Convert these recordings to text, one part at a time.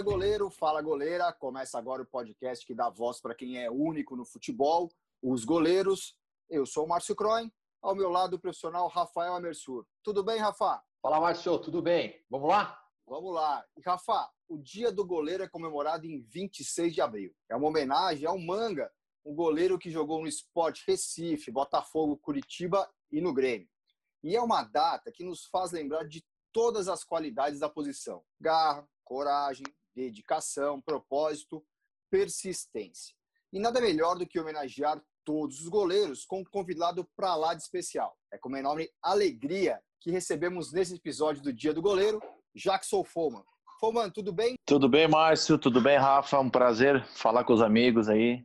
Fala goleiro, fala goleira. Começa agora o podcast que dá voz para quem é único no futebol, os goleiros. Eu sou o Márcio Croin, ao meu lado o profissional Rafael Amersur. Tudo bem, Rafa? Fala, Márcio, tudo bem? Vamos lá? Vamos lá. E, Rafa, o Dia do Goleiro é comemorado em 26 de abril. É uma homenagem ao Manga, um goleiro que jogou no Sport Recife, Botafogo, Curitiba e no Grêmio. E é uma data que nos faz lembrar de todas as qualidades da posição: garra, coragem, dedicação, propósito, persistência. E nada melhor do que homenagear todos os goleiros com um convidado para lá de especial. É com uma enorme alegria que recebemos nesse episódio do Dia do Goleiro, Jackson Foman. Foman, tudo bem? Tudo bem, Márcio? Tudo bem, Rafa? Um prazer falar com os amigos aí,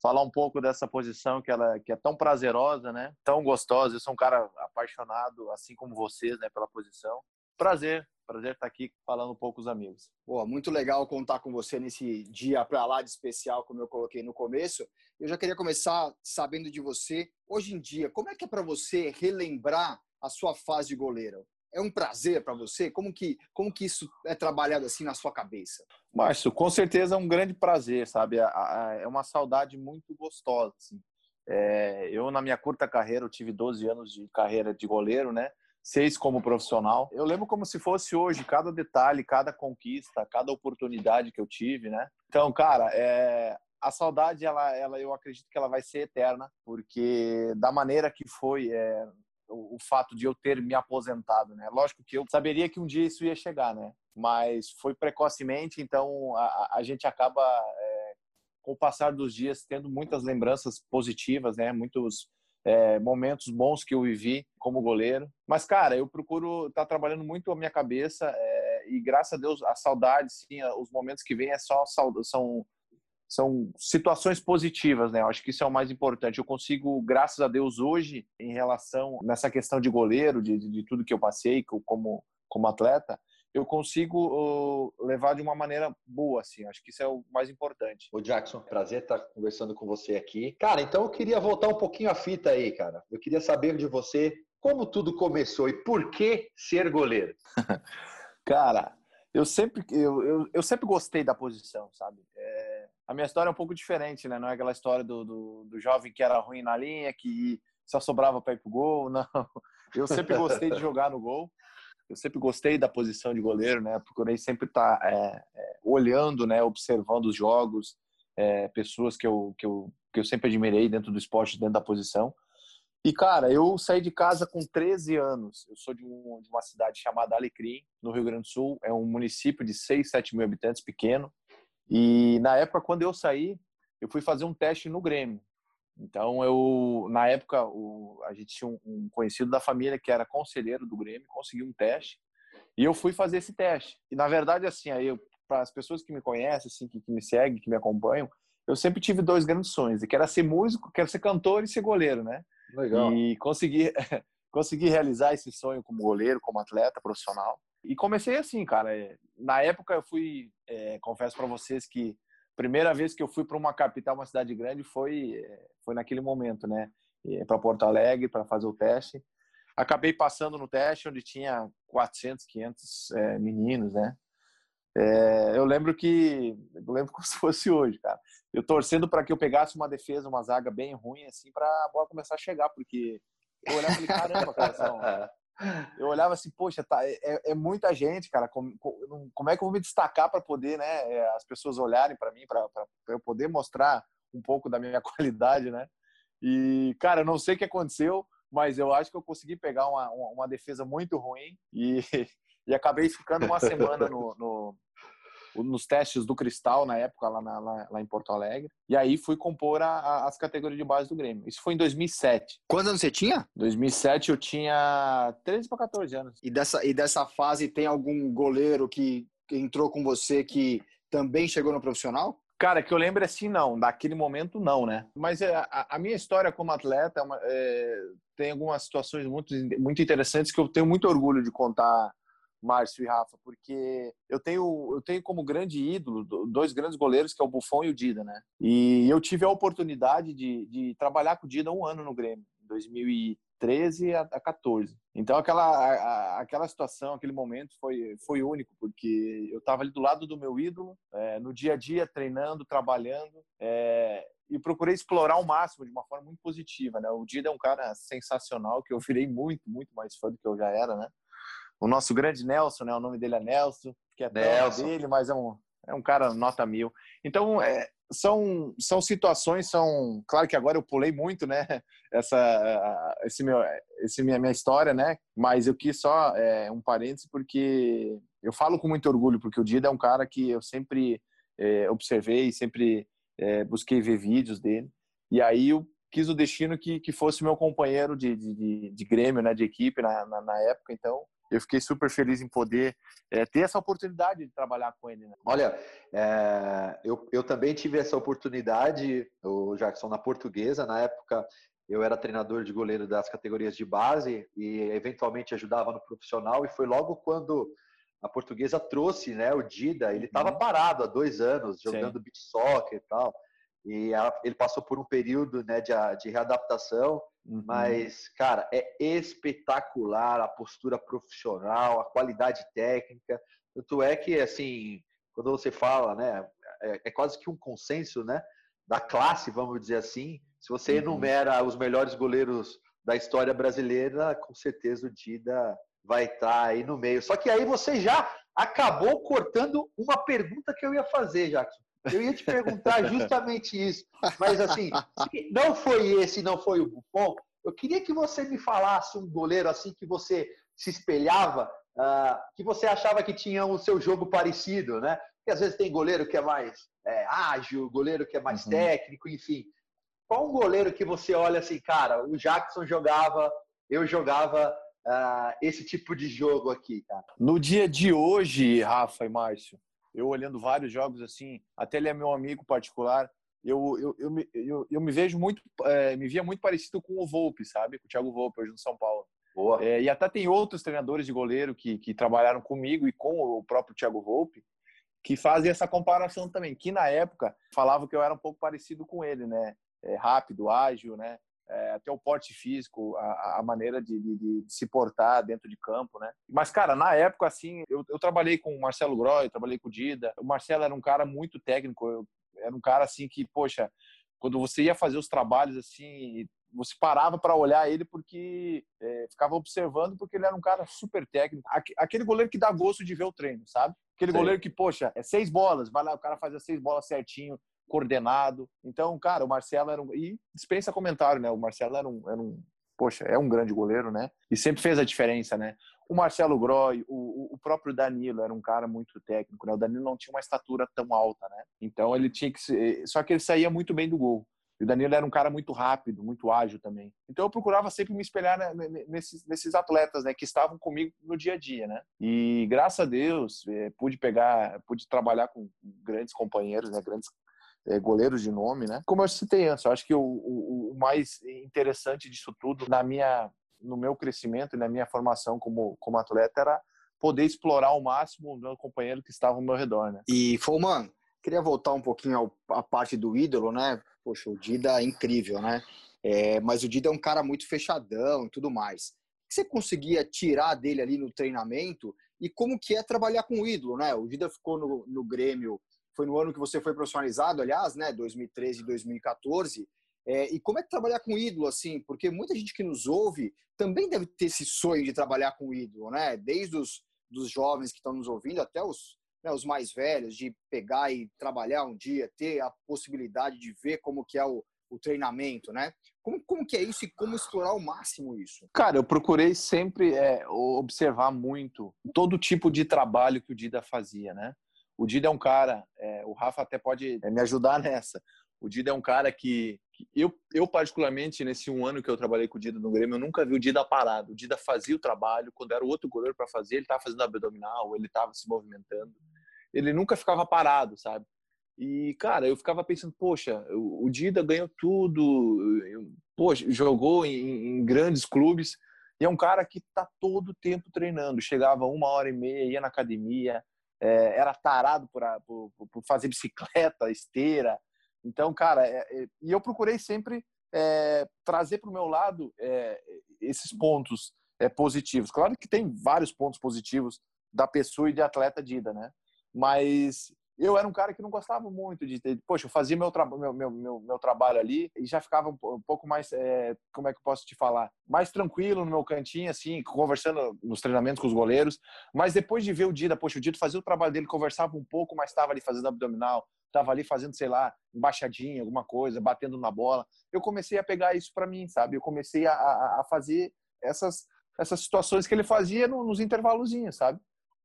falar um pouco dessa posição que ela que é tão prazerosa, né? Tão gostosa. Eu sou um cara apaixonado, assim como vocês, né, pela posição. Prazer, prazer estar aqui falando um pouco com os amigos. Pô, muito legal contar com você nesse dia para lá de especial, como eu coloquei no começo. Eu já queria começar sabendo de você. Hoje em dia, como é que é para você relembrar a sua fase de goleiro? É um prazer para você? Como que, como que isso é trabalhado assim na sua cabeça? Márcio, com certeza é um grande prazer, sabe? É uma saudade muito gostosa. Assim. É, eu, na minha curta carreira, eu tive 12 anos de carreira de goleiro, né? Seis como profissional. Eu lembro como se fosse hoje, cada detalhe, cada conquista, cada oportunidade que eu tive, né? Então, cara, é, a saudade, ela, ela, eu acredito que ela vai ser eterna, porque da maneira que foi é, o, o, fato de eu ter me aposentado, né? Lógico que eu saberia que um dia isso ia chegar, né? Mas foi precocemente, então a, a gente acaba, é, com o passar dos dias, tendo muitas lembranças positivas, né? Muitos é, momentos bons que eu vivi como goleiro. Mas, cara, eu procuro estar tá trabalhando muito a minha cabeça é, e, graças a Deus, a saudade, sim, os momentos que vêm é só são são situações positivas, né? Eu acho que isso é o mais importante. Eu consigo, graças a Deus, hoje, em relação nessa questão de goleiro, de, de tudo que eu passei como, como atleta, eu consigo uh, levar de uma maneira boa, assim. Acho que isso é o mais importante. Ô Jackson, prazer estar conversando com você aqui. Cara, então eu queria voltar um pouquinho a fita aí, cara. Eu queria saber de você como tudo começou e por que ser goleiro. cara, eu sempre, eu, eu, eu, sempre gostei da posição, sabe? É, a minha história é um pouco diferente, né? Não é aquela história do, do, do jovem que era ruim na linha, que só sobrava para ir pro gol, não. Eu sempre gostei de jogar no gol eu sempre gostei da posição de goleiro, né? Procurei sempre estar tá, é, é, olhando, né? Observando os jogos, é, pessoas que eu, que, eu, que eu sempre admirei dentro do esporte, dentro da posição. E, cara, eu saí de casa com 13 anos. Eu sou de, um, de uma cidade chamada Alecrim, no Rio Grande do Sul. É um município de 6, 7 mil habitantes, pequeno. E, na época, quando eu saí, eu fui fazer um teste no Grêmio. Então, eu, na época, o, a gente tinha um, um, conhecido da família que era conselheiro do Grêmio, conseguiu um teste, e eu fui fazer esse teste. E, na verdade, assim, aí para as pessoas que me conhecem, assim, que, que, me seguem, que me acompanham, eu sempre tive dois grandes sonhos, que era ser músico, que era ser cantor e ser goleiro, né? Legal. E consegui, consegui realizar esse sonho como goleiro, como atleta profissional. E comecei assim, cara. É, na época eu fui, é, confesso para vocês que primeira vez que eu fui para uma capital, uma cidade grande, foi eh, foi naquele momento, né? Para Porto Alegre para fazer o teste. Acabei passando no teste onde tinha 400, 500 é, meninos, né? É, eu lembro que eu lembro como se fosse hoje, cara. Eu torcendo para que eu pegasse uma defesa, uma zaga bem ruim assim, para a bola começar a chegar, porque eu olhava e falei, caramba, cara, são, eu olhava assim, poxa, tá, é, é, é muita gente, cara. Como, como, é que eu vou me destacar para poder, né, é, as pessoas olharem para mim, para eu poder mostrar um pouco da minha qualidade, né? E, cara, eu não sei o que aconteceu, mas eu acho que eu consegui pegar uma, uma, uma defesa muito ruim e, e acabei ficando uma semana no, no nos testes do Cristal na época, lá, na, lá, lá, em Porto Alegre. E aí fui compor a, a, as categorias de base do Grêmio. Isso foi em 2007. Quantos anos você tinha? 2007 eu tinha 13 para 14 anos. E dessa, e dessa fase tem algum goleiro que, entrou com você que também chegou no profissional? Cara, que eu lembro assim, não. Daquele momento, não, né? Mas é, a, a minha história como atleta é uma, é, tem algumas situações muito, muito interessantes que eu tenho muito orgulho de contar Márcio e Rafa, porque eu tenho, eu tenho como grande ídolo dois grandes goleiros, que é o Buffon e o Dida, né? E eu tive a oportunidade de, de trabalhar com o Dida um ano no Grêmio, em 13 a, a 14. Então aquela a, aquela situação, aquele momento foi foi único porque eu estava ali do lado do meu ídolo, é, no dia a dia treinando, trabalhando, é, e procurei explorar ao máximo de uma forma muito positiva, né? O Dida é um cara sensacional que eu virei muito muito mais fã do que eu já era, né? O nosso grande Nelson, né? O nome dele é Nelson, que é Nelson. dele, mas é um é um cara nota mil. Então, é, são, são situações, são. Claro que agora eu pulei muito, né? Essa, esse meu, esse minha, minha história, né? Mas eu quis só é, um parêntese porque eu falo com muito orgulho, porque o Dida é um cara que eu sempre é, observei, sempre é, busquei ver vídeos dele. E aí eu quis o destino que, que fosse meu companheiro de, de, de, de Grêmio, né? De equipe na, na, na época. Então, eu fiquei super feliz em poder é, ter essa oportunidade de trabalhar com ele. Né? Olha, é, eu, eu também tive essa oportunidade, o Jackson, na portuguesa. Na época, eu era treinador de goleiro das categorias de base e eventualmente ajudava no profissional. E foi logo quando a portuguesa trouxe né, o Dida. Ele estava uhum. parado há dois anos, jogando Sim. beach soccer e tal. E ele passou por um período né, de, de readaptação Uhum. Mas, cara, é espetacular a postura profissional, a qualidade técnica. Tanto é que, assim, quando você fala, né, é, é quase que um consenso, né, da classe, vamos dizer assim. Se você uhum. enumera os melhores goleiros da história brasileira, com certeza o Dida vai estar aí no meio. Só que aí você já acabou cortando uma pergunta que eu ia fazer, Jackson. Eu ia te perguntar justamente isso. Mas assim, se não foi esse, não foi o Buffon, eu queria que você me falasse um goleiro assim que você se espelhava, uh, que você achava que tinha o seu jogo parecido, né? Porque às vezes tem goleiro que é mais é, ágil, goleiro que é mais uhum. técnico, enfim. Qual um goleiro que você olha assim, cara, o Jackson jogava, eu jogava uh, esse tipo de jogo aqui, cara? No dia de hoje, Rafa e Márcio, eu olhando vários jogos assim, até ele é meu amigo particular, eu, eu, eu, me, eu, eu me vejo muito, é, me via muito parecido com o Volpe, sabe? Com o Thiago Volpe, hoje no São Paulo. Boa. É, e até tem outros treinadores de goleiro que, que trabalharam comigo e com o próprio Thiago Volpe, que fazem essa comparação também, que na época falavam que eu era um pouco parecido com ele, né? É, rápido, ágil, né? É, até o porte físico, a, a maneira de, de, de, se portar dentro de campo, né? Mas, cara, na época, assim, eu, eu trabalhei com o Marcelo Groy, trabalhei com o Dida. O Marcelo era um cara muito técnico, eu, era um cara, assim, que, poxa, quando você ia fazer os trabalhos, assim, você parava para olhar ele porque é, ficava observando porque ele era um cara super técnico. Aquele goleiro que dá gosto de ver o treino, sabe? Aquele Sim. goleiro que, poxa, é seis bolas, vai lá, o cara faz as seis bolas certinho, coordenado. Então, cara, o Marcelo era um. E dispensa comentário, né? O Marcelo era um, era um. Poxa, é um grande goleiro, né? E sempre fez a diferença, né? O Marcelo Groy, o, o próprio Danilo era um cara muito técnico, né? O Danilo não tinha uma estatura tão alta, né? Então ele tinha que. Ser... Só que ele saía muito bem do gol. E o Danilo era um cara muito rápido, muito ágil também. Então eu procurava sempre me espelhar nesses, nesses atletas, né, que estavam comigo no dia a dia, né? E graças a Deus é, pude pegar, pude trabalhar com grandes companheiros, né, grandes é, goleiros de nome, né? Como eu citei antes, eu acho que o, o, o, mais interessante disso tudo, na minha, no meu crescimento e na minha formação como, como atleta, era poder explorar ao máximo o meu companheiro que estava ao meu redor, né? E, Foman, queria voltar um pouquinho à parte do ídolo, né? Poxa, o Dida é incrível, né? É, mas o Dida é um cara muito fechadão e tudo mais. O que você conseguia tirar dele ali no treinamento e como que é trabalhar com o ídolo, né? O Dida ficou no, no Grêmio foi no ano que você foi profissionalizado, aliás, né, 2013 e 2014. É, e como é que trabalhar com ídolo, assim? Porque muita gente que nos ouve também deve ter esse sonho de trabalhar com ídolo, né? Desde os dos jovens que estão nos ouvindo até os, né, os mais velhos, de pegar e trabalhar um dia, ter a possibilidade de ver como que é o, o treinamento, né? Como, como que é isso e como explorar ao máximo isso? Cara, eu procurei sempre é, observar muito todo tipo de trabalho que o Dida fazia, né? O Dida é um cara, é, o Rafa até pode é, me ajudar nessa. O Dida é um cara que, que, eu, eu, particularmente, nesse um ano que eu trabalhei com o Dida no Grêmio, eu nunca vi o Dida parado. O Dida fazia o trabalho, quando era o outro goleiro para fazer, ele estava fazendo abdominal, ele estava se movimentando. Ele nunca ficava parado, sabe? E, cara, eu ficava pensando, poxa, o, Dida ganhou tudo, poxa, jogou em, em grandes clubes, e é um cara que está todo o tempo treinando. Chegava uma hora e meia, ia na academia, é, era tarado por, por, por, fazer bicicleta, esteira. Então, cara, é, é, e eu procurei sempre é, trazer para o meu lado é, esses pontos positivos. Claro que tem vários pontos positivos da pessoa e de atleta Dida, né? Mas eu era um cara que não gostava muito de ter. Poxa, eu fazia meu, tra meu, meu, meu, meu, trabalho ali e já ficava um, pouco mais. É, como é que eu posso te falar? Mais tranquilo no meu cantinho, assim, conversando nos treinamentos com os goleiros. Mas depois de ver o Dida, poxa, o Dida fazia o trabalho dele, conversava um pouco, mas estava ali fazendo abdominal, estava ali fazendo, sei lá, embaixadinha, alguma coisa, batendo na bola. Eu comecei a pegar isso para mim, sabe? Eu comecei a, a, a, fazer essas, essas situações que ele fazia no, nos intervalozinhos, sabe?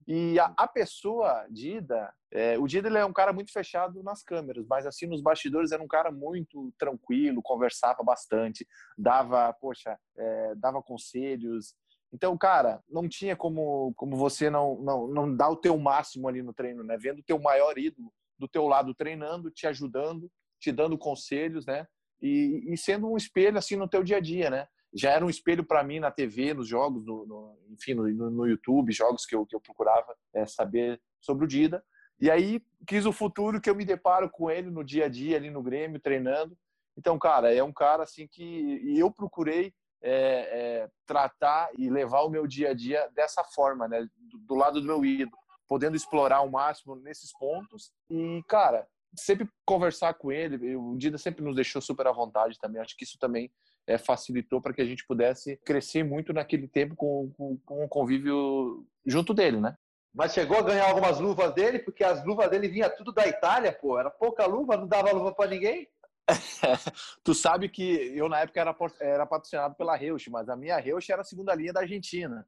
E a, a pessoa, Dida, é, o Dida ele é um cara muito fechado nas câmeras, mas assim nos bastidores era um cara muito tranquilo, conversava bastante, dava, poxa, é, dava conselhos. Então, cara, não tinha como, como você não, não, não dar o teu máximo ali no treino, né? Vendo o teu maior ídolo do teu lado treinando, te ajudando, te dando conselhos, né? E, e sendo um espelho assim no teu dia a dia, né? Já era um espelho para mim na TV, nos jogos, no, no enfim, no, no, YouTube, jogos que eu, que eu procurava é, saber sobre o Dida. E aí quis o futuro que eu me deparo com ele no dia a dia ali no Grêmio treinando. Então, cara, é um cara assim que eu procurei é, é, tratar e levar o meu dia a dia dessa forma, né? Do, do lado do meu ídolo podendo explorar ao máximo nesses pontos. E, cara, sempre conversar com ele, o Dida sempre nos deixou super à vontade também. Acho que isso também é, facilitou para que a gente pudesse crescer muito naquele tempo com, com, com o convívio junto dele, né? Mas chegou a ganhar algumas luvas dele, porque as luvas dele vinha tudo da Itália, pô. Era pouca luva, não dava luva para ninguém. tu sabe que eu na época era, era patrocinado pela Reusch, mas a minha Reusch era a segunda linha da Argentina.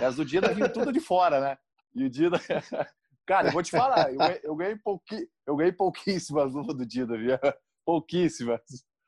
E as do Dida vinham tudo de fora, né? E o Dida. Cara, eu vou te falar, eu, eu, ganhei, pouqui, eu ganhei pouquíssimas luvas do Dida, viu? Pouquíssimas.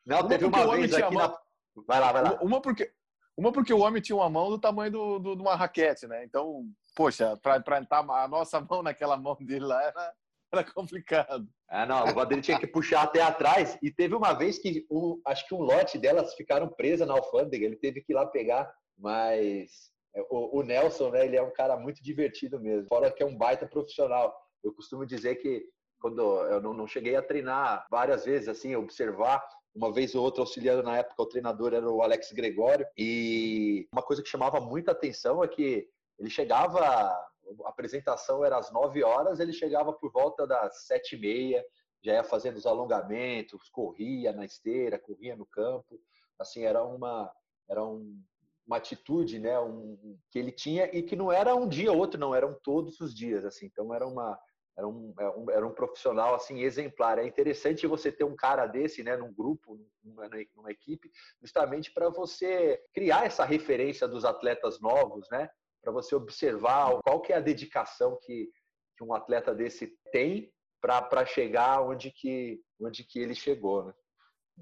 Não, uma teve uma vez aqui na... Vai lá, vai lá. Uma porque, uma porque o homem tinha uma mão do tamanho do, do, de uma raquete, né? Então, poxa, para entrar a nossa mão naquela mão dele lá era, era complicado. Ah, não, a luva dele tinha que puxar até atrás. E teve uma vez que um, acho que um lote delas ficaram presas na alfândega, ele teve que ir lá pegar, mas o, o, Nelson, né, ele é um cara muito divertido mesmo. Fora que é um baita profissional. Eu costumo dizer que quando eu não, não cheguei a treinar várias vezes, assim, observar uma vez ou outra auxiliando na época o treinador era o Alex Gregório e uma coisa que chamava muita atenção é que ele chegava a apresentação era às 9 horas ele chegava por volta das sete e meia já ia fazendo os alongamentos corria na esteira corria no campo assim era uma era um uma atitude, né, um, que ele tinha e que não era um dia ou outro, não, eram todos os dias, assim. Então era uma era um, é era um profissional assim exemplar. É interessante você ter um cara desse, né, num grupo, numa, numa equipe, justamente para você criar essa referência dos atletas novos, né, para você observar qual que é a dedicação que, que um atleta desse tem para chegar onde que onde que ele chegou, né?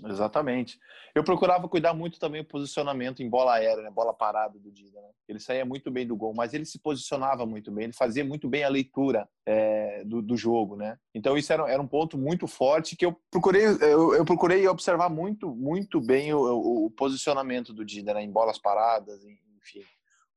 Exatamente. Eu procurava cuidar muito também do posicionamento em bola aérea, né? bola parada do Dida. Né? Ele saía muito bem do gol, mas ele se posicionava muito bem, ele fazia muito bem a leitura é, do, do, jogo, né? Então isso era, era um ponto muito forte que eu procurei eu, eu procurei observar muito muito bem o, o, o posicionamento do Dida né? em bolas paradas, enfim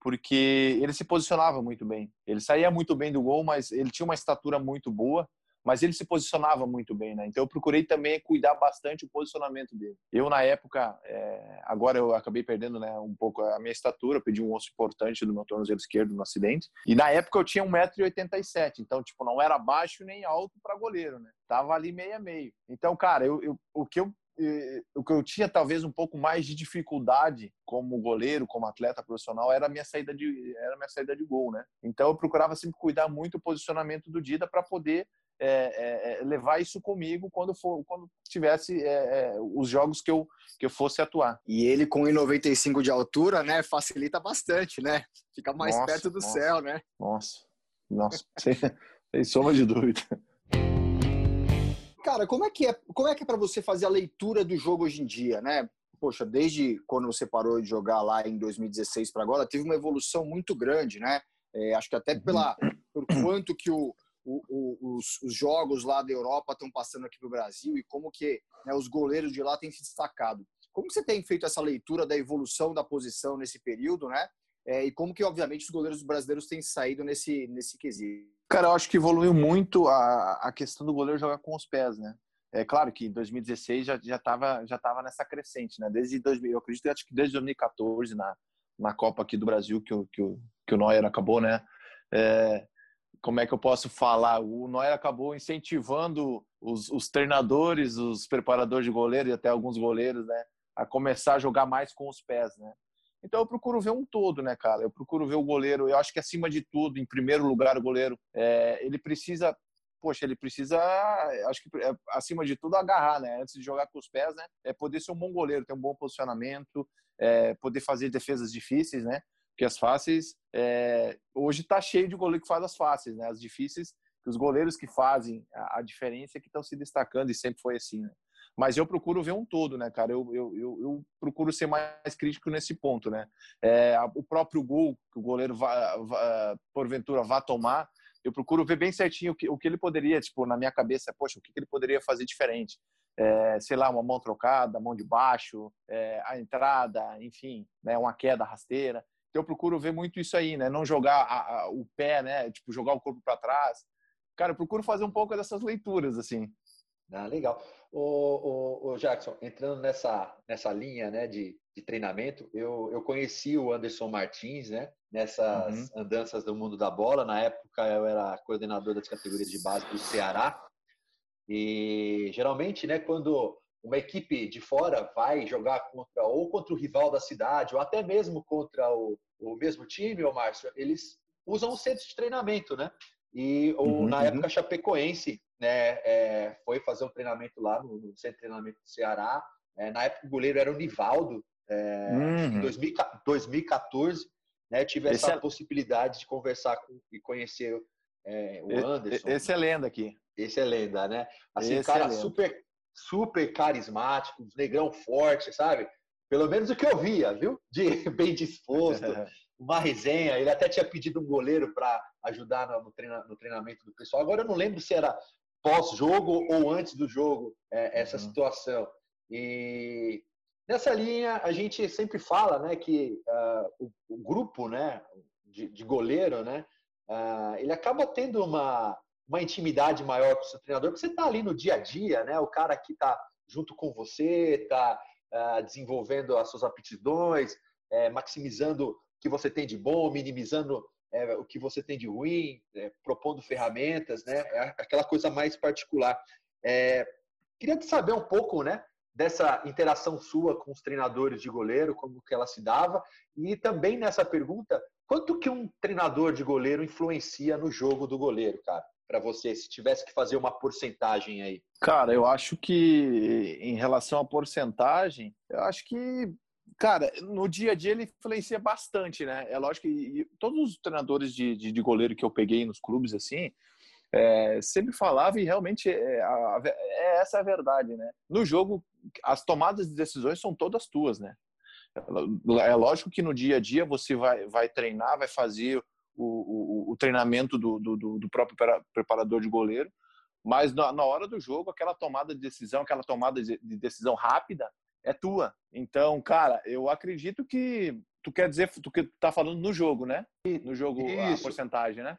porque ele se posicionava muito bem. Ele saía muito bem do gol, mas ele tinha uma estatura muito boa mas ele se posicionava muito bem, né? Então eu procurei também cuidar bastante o posicionamento dele. Eu na época, é... agora eu acabei perdendo, né, um pouco a minha estatura, pedi um osso importante do meu tornozelo esquerdo no acidente. E na época eu tinha 1,87m, então tipo não era baixo nem alto para goleiro, né? Tava ali meia meio. Então, cara, eu, eu o que eu o que eu tinha talvez um pouco mais de dificuldade como goleiro, como atleta profissional, era a minha saída de era minha saída de gol, né? Então eu procurava sempre cuidar muito do posicionamento do Dida para poder é, é, é, levar isso comigo quando for quando tivesse é, é, os jogos que eu que eu fosse atuar. E ele com 1,95 de altura, né, facilita bastante, né? Fica mais nossa, perto do nossa, céu, né? Nossa, nossa, sem, sem soma de dúvida. Cara, como é que é? Como é que é para você fazer a leitura do jogo hoje em dia, né? Poxa, desde quando você parou de jogar lá em 2016 para agora, teve uma evolução muito grande, né? É, acho que até uhum. pela por quanto que o o, o, os, os, jogos lá da Europa estão passando aqui para o Brasil e como que né, os goleiros de lá têm se destacado. Como você tem feito essa leitura da evolução da posição nesse período, né? É, e como que, obviamente, os goleiros brasileiros têm saído nesse, nesse quesito? Cara, eu acho que evoluiu muito a, a questão do goleiro jogar com os pés, né? É claro que em 2016 já estava já tava nessa crescente, né? Desde 2000, eu acredito acho que desde 2014 na na Copa aqui do Brasil que o, que o, que o Neuer acabou, né? É, como é que eu posso falar? O Neuer acabou incentivando os, os, treinadores, os preparadores de goleiro e até alguns goleiros, né? A começar a jogar mais com os pés, né? Então eu procuro ver um todo, né, cara? Eu procuro ver o goleiro. Eu acho que acima de tudo, em primeiro lugar, o goleiro, é, ele precisa poxa, ele precisa, acho que é, acima de tudo, agarrar, né? Antes de jogar com os pés, né? É poder ser um bom goleiro, ter um bom posicionamento, é, poder fazer defesas difíceis, né? Porque as fáceis, é, hoje está cheio de goleiro que faz as fáceis, né? As difíceis, os goleiros que fazem a, a diferença é que estão se destacando e sempre foi assim, né? Mas eu procuro ver um todo, né, cara? Eu, eu, eu, eu procuro ser mais crítico nesse ponto, né? É, o próprio gol que o goleiro, vá, vá, porventura, vá tomar, eu procuro ver bem certinho o que, o que ele poderia, tipo, na minha cabeça, poxa, o que, que ele poderia fazer diferente. É, sei lá, uma mão trocada, mão de baixo, é, a entrada, enfim, né, uma queda rasteira. Então eu procuro ver muito isso aí, né? Não jogar a, a, o pé, né? Tipo, jogar o corpo para trás. Cara, eu procuro fazer um pouco dessas leituras, assim. Ah, legal. O, o, o, Jackson, entrando nessa, nessa linha né, de, de treinamento, eu, eu conheci o Anderson Martins, né? Nessas uhum. andanças do mundo da bola. Na época eu era coordenador das categorias de base do Ceará. E geralmente, né, quando uma equipe de fora vai jogar contra ou contra o rival da cidade ou até mesmo contra o, o mesmo time, o Márcio, eles usam o centro de treinamento, né? E ou, uhum, na uhum. época Chapecoense né, é, foi fazer um treinamento lá no, no, centro de treinamento do Ceará. É, na época o goleiro era o Nivaldo. É, uhum. Em 2014, né, tive essa esse é possibilidade de conversar com, e conhecer é, o Anderson. Esse é lenda aqui. Esse é lenda, né? Assim, esse cara é super, super carismático, negrão forte, sabe? Pelo menos o que eu via, viu? De bem disposto, uma resenha. Ele até tinha pedido um goleiro para ajudar no, no, treinamento do pessoal. Agora eu não lembro se era pós-jogo ou antes do jogo é, essa uhum. situação. E nessa linha a gente sempre fala, né, que uh, o, o, grupo, né, de, de goleiro, né, uh, ele acaba tendo uma uma intimidade maior com o seu treinador, porque você está ali no dia a dia, né, o cara que está junto com você, está uh, ah, desenvolvendo as suas aptidões, é, maximizando o que você tem de bom, minimizando é, o que você tem de ruim, é, propondo ferramentas, né? É aquela coisa mais particular. É, queria saber um pouco, né? Dessa interação sua com os treinadores de goleiro, como que ela se dava, e também nessa pergunta, quanto que um treinador de goleiro influencia no jogo do goleiro, cara? Para você, se tivesse que fazer uma porcentagem aí. Cara, eu acho que em relação à porcentagem, eu acho que Cara, no dia a dia ele influencia bastante, né? É lógico que todos os treinadores de, de, de goleiro que eu peguei nos clubes, assim, é, sempre falava e realmente é, a, é, essa a verdade, né? No jogo, as tomadas de decisões são todas tuas, né? É lógico que no dia a dia você vai, vai treinar, vai fazer o, o, o treinamento do, do, do, próprio preparador de goleiro, mas na, na hora do jogo, aquela tomada de decisão, aquela tomada de decisão rápida, é tua. Então, cara, eu acredito que tu quer dizer, tu que tá falando no jogo, né? No jogo Isso. a porcentagem, né?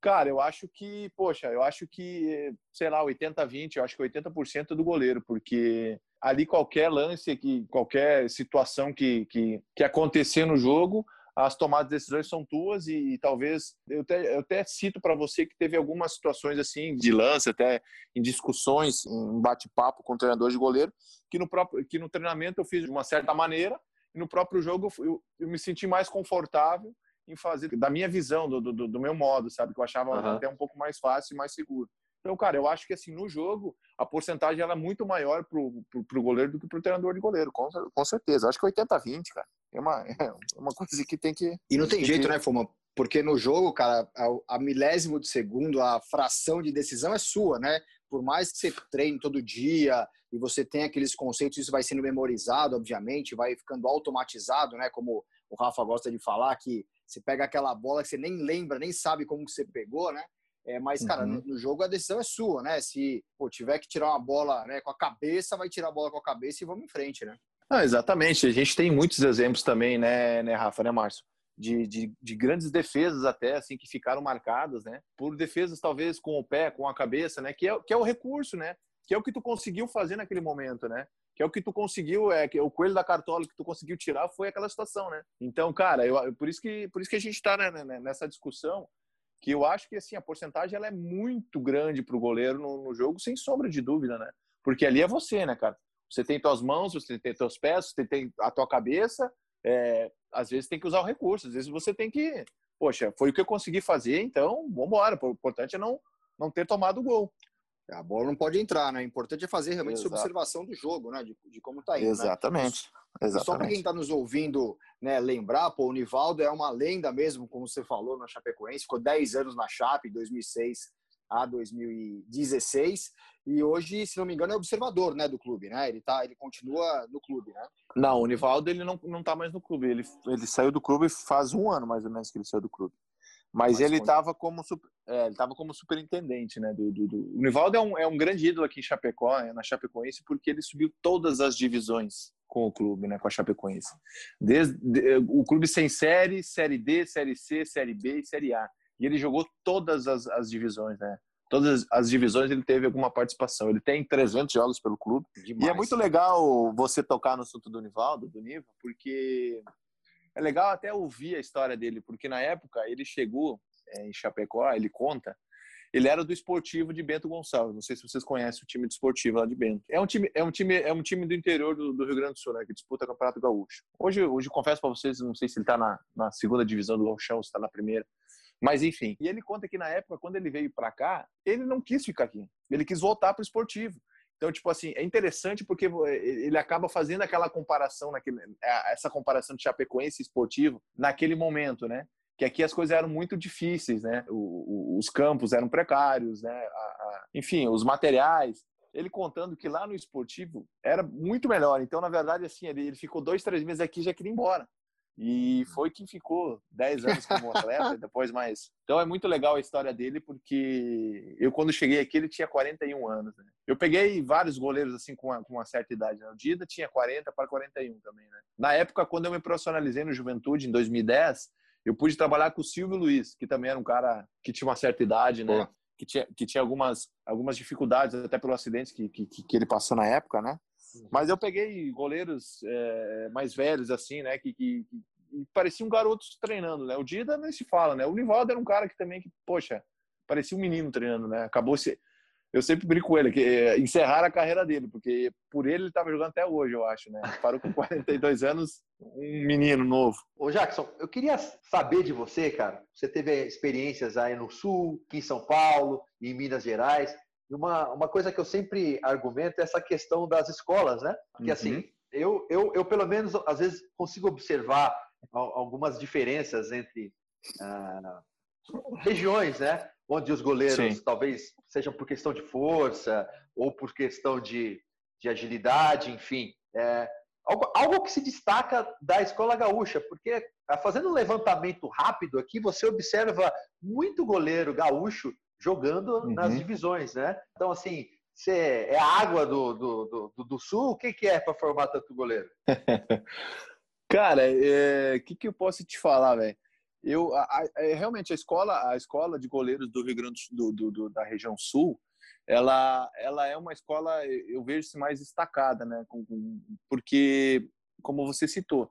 Cara, eu acho que, poxa, eu acho que, sei lá, 80 20, eu acho que 80% do goleiro, porque ali qualquer lance que qualquer situação que, que, que acontecer no jogo, as tomadas de decisões são tuas e, e talvez eu até, eu até cito para você que teve algumas situações assim de lance até em discussões em bate-papo com o treinador de goleiro que no próprio que no treinamento eu fiz de uma certa maneira e no próprio jogo eu, eu me senti mais confortável em fazer da minha visão do, do, do meu modo sabe que eu achava uhum. até um pouco mais fácil e mais seguro então, cara, eu acho que assim, no jogo, a porcentagem ela é muito maior pro, pro, pro goleiro do que pro treinador de goleiro, com, com certeza. Acho que 80-20, cara. É uma, é uma coisa que tem que. E não tem, jeito, que... né, Fuma? Porque no jogo, cara, a, a, milésimo de segundo, a fração de decisão é sua, né? Por mais que você treine todo dia e você tenha aqueles conceitos, isso vai sendo memorizado, obviamente, vai ficando automatizado, né? Como o Rafa gosta de falar, que você pega aquela bola que você nem lembra, nem sabe como que você pegou, né? É, mas, cara, uhum. no, no, jogo a decisão é sua, né? Se pô, tiver que tirar uma bola né, com a cabeça, vai tirar a bola com a cabeça e vamos em frente, né? Ah, exatamente. A gente tem muitos exemplos também, né, né Rafa, né, Márcio? De, de, de, grandes defesas até, assim, que ficaram marcadas, né? Por defesas talvez com o pé, com a cabeça, né? Que é, que é o recurso, né? que é o que tu conseguiu fazer naquele momento, né? Que é o que tu conseguiu, é que o coelho da cartola que tu conseguiu tirar foi aquela situação, né? Então, cara, eu, por isso que por isso que a gente está né, né, né, nessa discussão que eu acho que assim a porcentagem ela é muito grande para o goleiro no, no, jogo, sem sombra de dúvida, né? Porque ali é você, né, cara? Você tem tuas mãos, você tem teus pés, você tem a tua cabeça. É, às vezes tem que usar o recurso, às vezes você tem que, poxa, foi o que eu consegui fazer, então vamos embora. O importante é não não ter tomado o gol. A bola não pode entrar, né? O importante é fazer realmente Exato. essa observação do jogo, né? De, de como está indo. Exatamente. Né? Exatamente. Só para quem está nos ouvindo né, lembrar, pô, o Nivaldo é uma lenda mesmo, como você falou, na Chapecoense. Ficou 10 anos na Chape, 2006 a 2016. E hoje, se não me engano, é observador né, do clube, né? Ele, tá, ele continua no clube, né? Não, o Nivaldo ele não, não tá mais no clube. Ele, ele saiu do clube faz um ano, mais ou menos, que ele saiu do clube. Mas, Mas ele estava como, é, ele tava como superintendente, né? Do, do, do... O Nivaldo é um, é um grande ídolo aqui em Chapecó, na Chapecoense, porque ele subiu todas as divisões com o clube, né? Com a Chapecoense. Desde de, o clube sem série, série D, série C, série B e série A. E ele jogou todas as, as divisões, né? Todas as divisões ele teve alguma participação. Ele tem 300 jogos pelo clube. Demais. E é muito legal você tocar no assunto do Nivaldo, do Niva, porque é legal até ouvir a história dele, porque na época ele chegou é, em Chapecó, ele conta, ele era do esportivo de Bento Gonçalves. Não sei se vocês conhecem o time de esportivo lá de Bento. É um time, é um time, é um time do interior do, do Rio Grande do Sul, né, que disputa o Campeonato Gaúcho. Hoje, hoje confesso para vocês, não sei se ele está na, na segunda divisão do Gauchão, se está na primeira. Mas enfim, e ele conta que na época, quando ele veio para cá, ele não quis ficar aqui. Ele quis voltar para o esportivo. Então, tipo assim, é interessante porque ele acaba fazendo aquela comparação, naquele, essa comparação de Chapecoense esportivo naquele momento, né? Que aqui as coisas eram muito difíceis, né? O, o, os campos eram precários, né? A, a, enfim, os materiais. Ele contando que lá no esportivo era muito melhor. Então, na verdade, assim, ele, ele ficou dois, três meses aqui e já queria ir embora. E foi quem ficou 10 anos como atleta, depois mais. Então é muito legal a história dele, porque eu, quando cheguei aqui, ele tinha 41 anos. Né? Eu peguei vários goleiros assim com uma, com uma certa idade. Né? O Dida tinha 40 para 41 também. Né? Na época, quando eu me profissionalizei no Juventude, em 2010, eu pude trabalhar com o Silvio Luiz, que também era um cara que tinha uma certa idade, né? Que tinha, que tinha algumas, algumas dificuldades, até pelo acidente que, que, que ele passou na época, né? Uhum. Mas eu peguei goleiros é, mais velhos, assim, né? Que, que, que pareciam garotos treinando, né? O Dida nem se fala, né? O Nivaldo era um cara que também, que, poxa, parecia um menino treinando, né? Acabou se. Eu sempre brinco com ele, que é, encerrar a carreira dele, porque por ele ele estava jogando até hoje, eu acho, né? Parou com 42 anos, um menino novo. Ô Jackson, eu queria saber de você, cara. Você teve experiências aí no Sul, aqui em São Paulo, em Minas Gerais. Uma, uma coisa que eu sempre argumento é essa questão das escolas, né? Porque assim, uhum. assim, eu, eu, eu pelo menos às vezes consigo observar algumas diferenças entre ah, regiões, né? Onde os goleiros Sim. talvez sejam por questão de força ou por questão de, de agilidade, enfim. É, algo, algo que se destaca da escola gaúcha, porque ah, fazendo um levantamento rápido aqui, você observa muito goleiro gaúcho jogando uhum. nas divisões, né? Então, assim, você é a água do, do, do, do sul? O que, que é para formar tanto goleiro? Cara, o é, que, que eu posso te falar, velho? Eu, a, a, é, realmente, a escola, a escola de goleiros do Rio Grande do, do, do, da região sul, ela, ela é uma escola, eu vejo mais destacada, né? Porque, como você citou,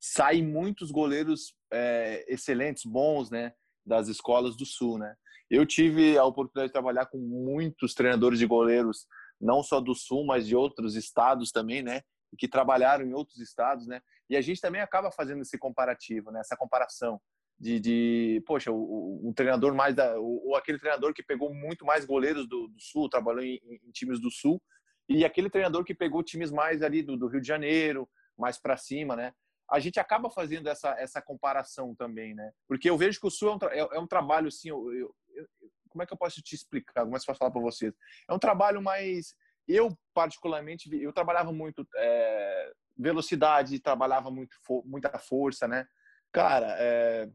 saem muitos goleiros é, excelentes, bons, né? Das escolas do sul, né? Eu tive a oportunidade de trabalhar com muitos treinadores de goleiros, não só do Sul, mas de outros estados também, né? Que trabalharam em outros estados, né? E a gente também acaba fazendo esse comparativo, né? Essa comparação de, de poxa, o, o, treinador mais da, ou, aquele treinador que pegou muito mais goleiros do, do Sul, trabalhou em, em, times do Sul, e aquele treinador que pegou times mais ali do, do Rio de Janeiro, mais para cima, né? A gente acaba fazendo essa, essa comparação também, né? Porque eu vejo que o Sul é um, é, é um trabalho, assim, eu, eu, eu, como é que eu posso te explicar? Como é que eu posso falar para vocês? É um trabalho mais... Eu, particularmente, eu trabalhava muito é, velocidade, trabalhava muito muita força, né? Cara, é,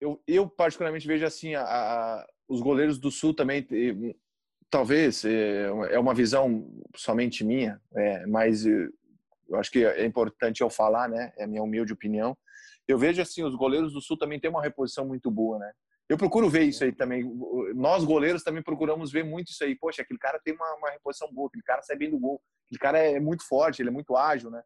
eu, eu, particularmente vejo assim, a, a, os goleiros do Sul também, talvez, é, é uma visão somente minha, é, mas eu acho que é importante eu falar, né? É a minha humilde opinião. Eu vejo assim, os goleiros do Sul também têm uma reposição muito boa, né? Eu procuro ver isso aí também. Nós, goleiros, também procuramos ver muito isso aí. Poxa, aquele cara tem uma, uma reposição boa, aquele cara sai bem do gol, aquele cara é muito forte, ele é muito ágil, né?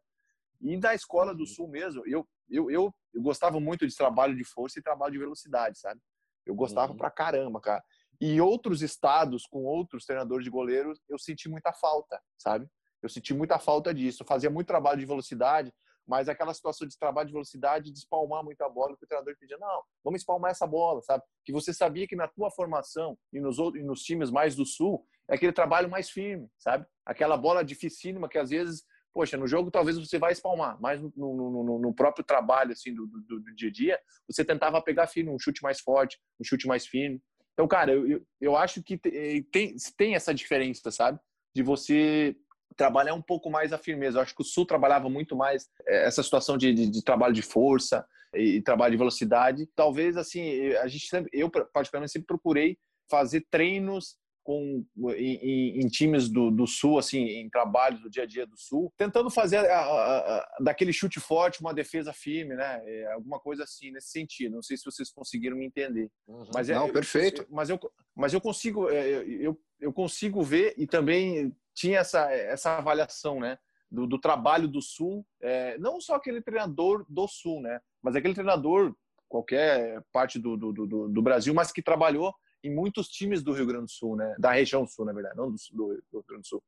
E da escola do Sul mesmo, eu, eu, eu, eu gostava muito de trabalho de força e trabalho de velocidade, sabe? Eu gostava uhum. pra caramba, cara. E outros estados, com outros treinadores de goleiros, eu senti muita falta, sabe? Eu senti muita falta disso. Eu fazia muito trabalho de velocidade, mas aquela situação de trabalho de velocidade, de espalmar muito a bola, que o treinador pedia, não, vamos espalmar essa bola, sabe? Que você sabia que na tua formação e nos, outros, e nos times mais do Sul, é aquele trabalho mais firme, sabe? Aquela bola dificílima que às vezes, poxa, no jogo talvez você vai espalmar, mas no, no, no, no próprio trabalho, assim, do, do, do, dia a dia, você tentava pegar firme, um chute mais forte, um chute mais firme. Então, cara, eu, eu, eu acho que tem, tem essa diferença, sabe? De você trabalhar um pouco mais a firmeza. Eu acho que o Sul trabalhava muito mais eh, essa situação de, de, de trabalho de força e, e, trabalho de velocidade. Talvez, assim, a gente sempre, eu particularmente sempre procurei fazer treinos com em, em, times do, do, sul, assim, em trabalhos do dia a dia do sul, tentando fazer a, a, a, daquele chute forte uma defesa firme, né? É, alguma coisa assim nesse sentido. Não sei se vocês conseguiram me entender. Uhum. Mas é, Não, perfeito. Eu, mas eu, mas eu consigo, é, eu, eu consigo ver e também tinha essa essa avaliação, né? Do, do trabalho do sul, é, não só aquele treinador do sul, né? Mas aquele treinador qualquer parte do, do, do, do Brasil, mas que trabalhou em muitos times do Rio Grande do Sul, né? Da região sul, na verdade, não do, do, Rio Grande do Sul.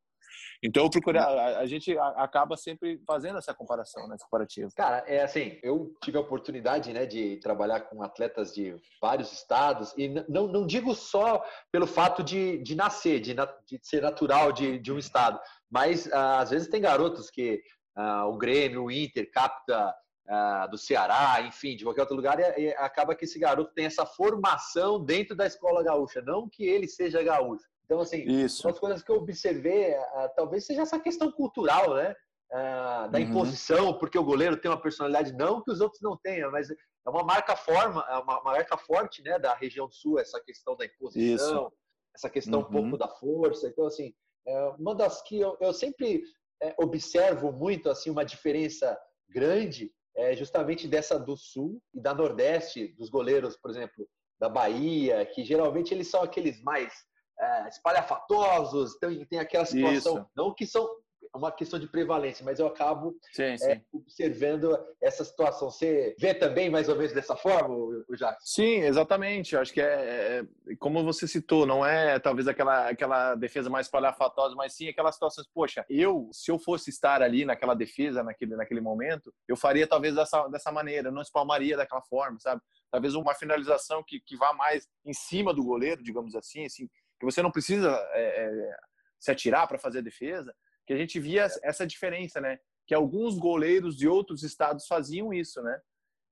Então eu procurei, a, a gente acaba sempre fazendo essa comparação, né, comparativa. Cara, é assim, eu tive a oportunidade, né, de trabalhar com atletas de vários estados e não, não digo só pelo fato de, de nascer, de, de ser natural de, de um estado, mas ah, às vezes tem garotos que ah, o Grêmio, o Inter capta uh, do Ceará, enfim, de qualquer outro lugar, e, e, acaba que esse garoto tem essa formação dentro da escola gaúcha, não que ele seja gaúcho. Então, assim, Isso. uma das coisas que eu observei, uh, talvez seja essa questão cultural, né? Uh, da uhum. imposição, porque o goleiro tem uma personalidade, não que os outros não tenham, mas é uma marca forma, é uma, marca forte, né, da região do sul, essa questão da imposição, Isso. essa questão uhum. um pouco da força. Então, assim, é uma das que eu, eu sempre é, observo muito, assim, uma diferença grande é justamente dessa do Sul e da Nordeste, dos goleiros, por exemplo, da Bahia, que geralmente eles são aqueles mais é, espalhafatosos, tem, tem aquela situação, Isso. não que são uma questão de prevalência, mas eu acabo sim, é, sim. É, observando essa situação. Você vê também mais ou menos dessa forma, o Jacques? Sim, exatamente. Eu acho que é, é, é, como você citou, não é talvez aquela, aquela defesa mais palhafatosa, mas sim aquelas situações, poxa, eu, se eu fosse estar ali naquela defesa, naquele, naquele momento, eu faria talvez dessa, dessa maneira, não espalmaria daquela forma, sabe? Talvez uma finalização que, que vá mais em cima do goleiro, digamos assim, assim que você não precisa é, é se atirar para fazer a defesa, que a gente via essa diferença, né? Que alguns goleiros de outros estados faziam isso, né?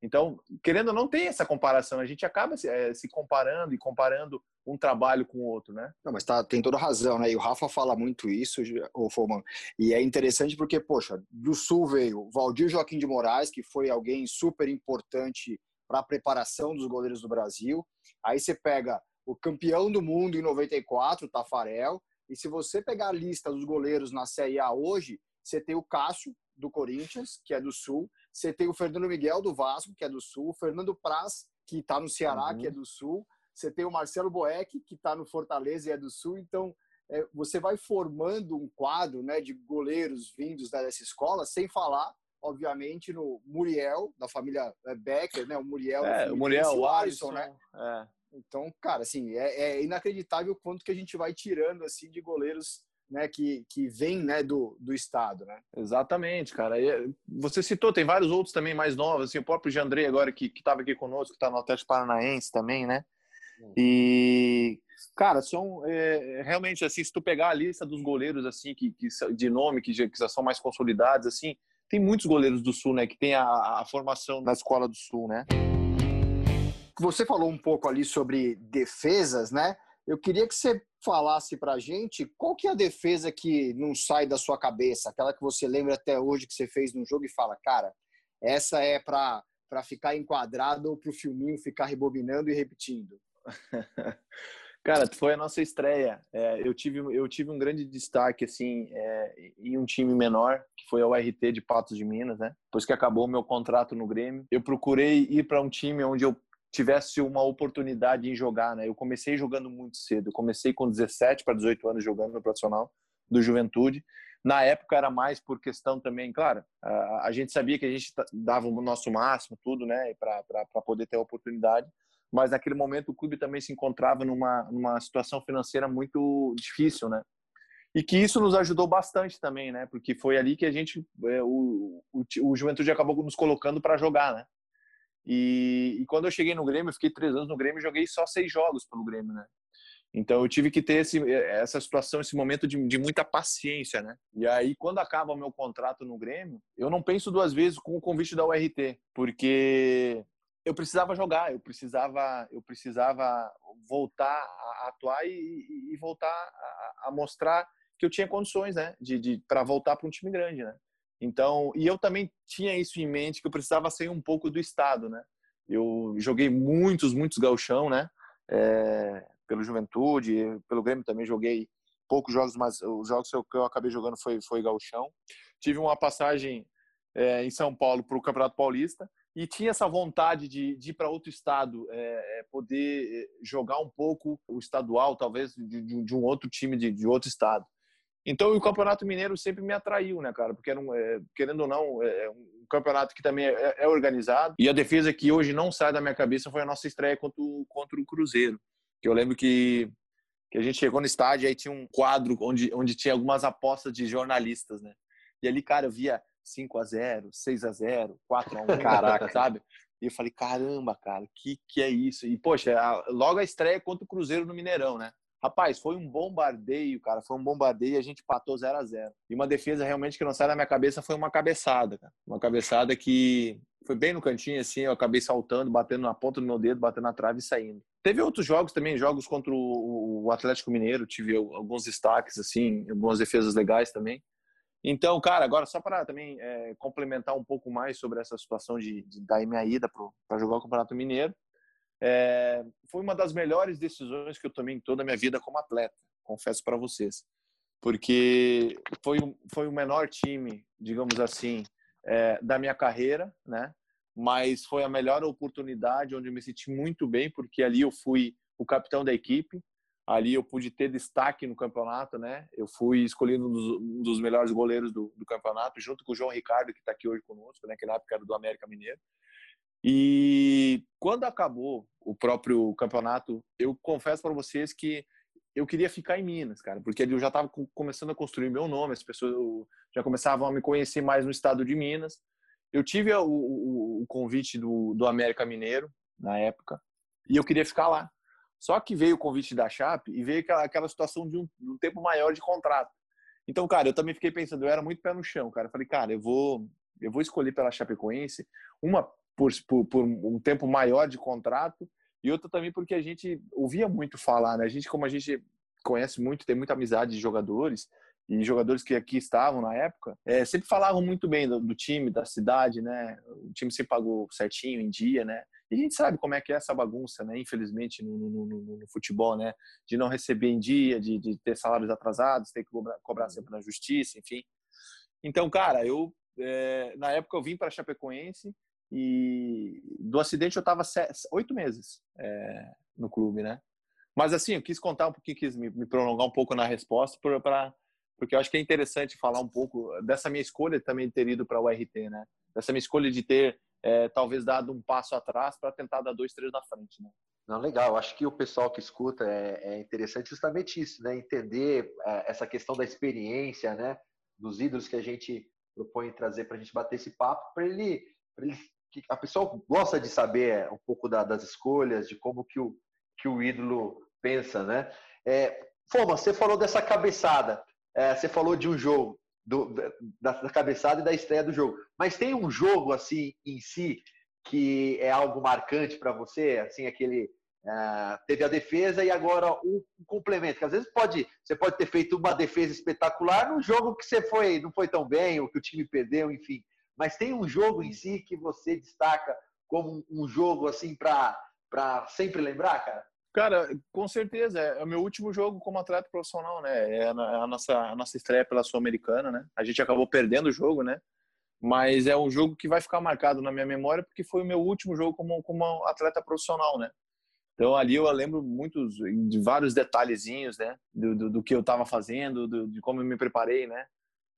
Então, querendo ou não, tem essa comparação. A gente acaba se, é, se comparando e comparando um trabalho com o outro, né? Não, mas tá, tem toda razão, né? E o Rafa fala muito isso, o Foman. E é interessante porque, poxa, do Sul veio Valdir Joaquim de Moraes, que foi alguém super importante para a preparação dos goleiros do Brasil. Aí você pega o campeão do mundo em 94, Tafarel, e se você pegar a lista dos goleiros na Série A hoje, você tem o Cássio, do Corinthians, que é do Sul, você tem o Fernando Miguel, do Vasco, que é do Sul, o Fernando Praz, que está no Ceará, uhum. que é do Sul, você tem o Marcelo Boeck, que está no Fortaleza e é do Sul, então é, você vai formando um quadro né, de goleiros vindos dessa escola, sem falar obviamente, no Muriel, da família é, Becker, né? O Muriel, é, o Muriel, o Alisson, né? É. Então, cara, assim, é, é, inacreditável o quanto que a gente vai tirando, assim, de goleiros né, que, que vem né, do, do estado, né? Exatamente, cara. E eh, você citou, tem vários outros também mais novos, assim, o próprio Jandrei agora que estava aqui conosco, que está no Atlético Paranaense também, né? Hum. E, cara, são é, realmente, assim, se tu pegar a lista dos goleiros, assim, que, que de nome, que já, que já são mais consolidados, assim, tem muitos goleiros do Sul, né, que tem a, a formação na Escola do Sul, né? Você falou um pouco ali sobre defesas, né? Eu queria que você falasse para a gente qual que é a defesa que não sai da sua cabeça, aquela que você lembra até hoje que você fez num jogo e fala, cara, essa é para para ficar enquadrado ou para o filminho ficar rebobinando e repetindo. Cara, foi a nossa estreia. É, eu, tive, eu tive um grande destaque assim é, em um time menor, que foi a URT de Patos de Minas, né? Depois que acabou o meu contrato no Grêmio, eu procurei ir para um time onde eu tivesse uma oportunidade em jogar, né? Eu comecei jogando muito cedo. Eu comecei com 17 para 18 anos jogando no profissional do Juventude. Na época era mais por questão também, claro, a, gente sabia que a gente dava o nosso máximo, tudo, né, para poder ter a oportunidade. Mas naquele momento o clube também se encontrava numa, numa situação financeira muito difícil, né? E que isso nos ajudou bastante também, né? Porque foi ali que a gente, é, o, o, o Juventude acabou nos colocando para jogar, né? E, e, quando eu cheguei no Grêmio, eu fiquei três anos no Grêmio e joguei só seis jogos pelo Grêmio, né? Então eu tive que ter esse, essa situação, esse momento de, de, muita paciência, né? E aí quando acaba o meu contrato no Grêmio, eu não penso duas vezes com o convite da URT, porque eu precisava jogar, eu precisava, eu precisava voltar a atuar e, e voltar a, a, mostrar que eu tinha condições, né? De, de para voltar para um time grande, né? Então, e eu também tinha isso em mente que eu precisava sair um pouco do estado, né? Eu joguei muitos, muitos galchão, né? É, pelo Juventude, pelo Grêmio também joguei poucos jogos, mas os jogos que eu acabei jogando foi foi gauchão. Tive uma passagem é, em São Paulo para o Campeonato Paulista e tinha essa vontade de, de ir para outro estado, é, poder jogar um pouco o estadual, talvez de, de um outro time de, de, outro estado. Então o Campeonato Mineiro sempre me atraiu, né, cara? Porque era um, é, querendo ou não, é, é um campeonato que também é, organizado. E a defesa que hoje não sai da minha cabeça foi a nossa estreia contra o, contra o Cruzeiro que eu lembro que, que a gente chegou no estádio aí tinha um quadro onde, onde tinha algumas apostas de jornalistas, né? E ali, cara, eu via 5 a 0 6 a 0 4 a 1 Caraca. sabe? E eu falei, caramba, cara, que que é isso? E, poxa, logo a estreia contra o Cruzeiro no Mineirão, né? Rapaz, foi um bombardeio, cara. Foi um bombardeio e a gente patou 0 a 0 E uma defesa realmente que não sai da minha cabeça foi uma cabeçada, cara. Uma cabeçada que foi bem no cantinho, assim. Eu acabei saltando, batendo na ponta do meu dedo, batendo na trave e saindo. Teve outros jogos também, jogos contra o Atlético Mineiro. Tive alguns destaques, assim, algumas defesas legais também. Então, cara, agora só para também é, complementar um pouco mais sobre essa situação de, de da minha ida para jogar o Campeonato Mineiro. É, foi uma das melhores decisões que eu tomei em toda a minha vida como atleta, confesso para vocês. Porque foi, foi o menor time, digamos assim, é, da minha carreira, né? Mas foi a melhor oportunidade onde eu me senti muito bem, porque ali eu fui o capitão da equipe, ali eu pude ter destaque no campeonato, né? Eu fui escolhido um dos, um dos melhores goleiros do, do, campeonato, junto com o João Ricardo, que está aqui hoje conosco, né? Que na época era do América Mineiro. E quando acabou o próprio campeonato, eu confesso para vocês que eu queria ficar em Minas, cara, porque eu já estava começando a construir meu nome, as pessoas já começavam a me conhecer mais no estado de Minas. Eu tive o, o, o convite do, do América Mineiro na época e eu queria ficar lá. Só que veio o convite da Chape e veio aquela, aquela situação de um, de um tempo maior de contrato. Então, cara, eu também fiquei pensando, eu era muito pé no chão, cara. Eu falei, cara, eu vou, eu vou escolher pela Chapecoense, uma por, por, por um tempo maior de contrato e outra também porque a gente ouvia muito falar, né? A gente, como a gente conhece muito, tem muita amizade de jogadores e jogadores que aqui estavam na época, é, sempre falavam muito bem do, do, time, da cidade, né? O time se pagou certinho em dia, né? E a gente sabe como é que é essa bagunça, né? Infelizmente no, no, no, no futebol, né? De não receber em dia, de, de ter salários atrasados, ter que cobrar, cobrar sempre na justiça, enfim. Então, cara, eu é, na época eu vim para Chapecoense e do acidente eu estava oito meses é, no clube, né? Mas assim, eu quis contar um pouquinho, quis me, me prolongar um pouco na resposta, para porque eu acho que é interessante falar um pouco dessa minha escolha também de ter ido para o RT, né? Dessa minha escolha de ter é, talvez dado um passo atrás para tentar dar dois, três na frente, né? Não, legal. Acho que o pessoal que escuta é, é interessante justamente isso, né? Entender é, essa questão da experiência, né? Dos ídolos que a gente propõe trazer para a gente bater esse papo, para ele, ele que a pessoa gosta de saber um pouco da, das escolhas, de como que o, que o ídolo pensa, né? É, Foma, você falou dessa cabeçada, é, você falou de um jogo, do, da, da, cabeçada e da estreia do jogo, mas tem um jogo assim em si que é algo marcante para você, assim aquele é, teve a defesa e agora o complemento, que às vezes pode você pode ter feito uma defesa espetacular num jogo que você foi não foi tão bem ou que o time perdeu, enfim mas tem um jogo em si que você destaca como um jogo assim para sempre lembrar, cara? Cara, com certeza. É o meu último jogo como atleta profissional, né? É a nossa, a nossa estreia pela Sul-Americana, né? A gente acabou perdendo o jogo, né? mas é um jogo que vai ficar marcado na minha memória porque foi o meu último jogo como, como atleta profissional, né? Então ali eu lembro muitos de vários detalhezinhos, né, do, do, do que eu estava fazendo, do, de como eu me preparei, né.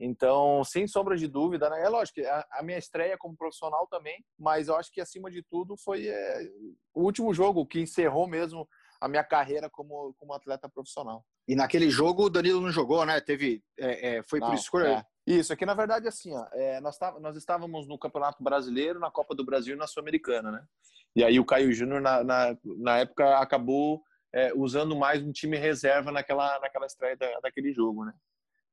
Então, sem sombra de dúvida, né? É lógico, a, a minha estreia como profissional também, mas eu acho que acima de tudo foi é, o último jogo que encerrou mesmo a minha carreira como, como atleta profissional. E naquele jogo o Danilo não jogou, né? Teve, é, é, foi não, por escolha. É. Isso, aqui na verdade assim, ó, é, nós, tá, nós estávamos no Campeonato Brasileiro, na Copa do Brasil e na Sul-Americana, né? E aí o Caio Júnior, na, na, na, época, acabou é, usando mais um time reserva naquela, naquela estreia da, daquele jogo, né?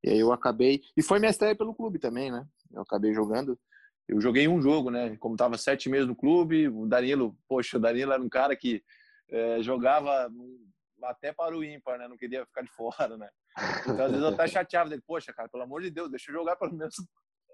E aí eu acabei... E foi minha estreia pelo clube também, né? Eu acabei jogando... Eu joguei um jogo, né? Como tava sete meses no clube, o Danilo... Poxa, o Danilo era um cara que é, jogava até para o ímpar, né? Não queria ficar de fora, né? Então, às vezes eu até chateava dele. Poxa, cara, pelo amor de Deus, deixa eu jogar pelo menos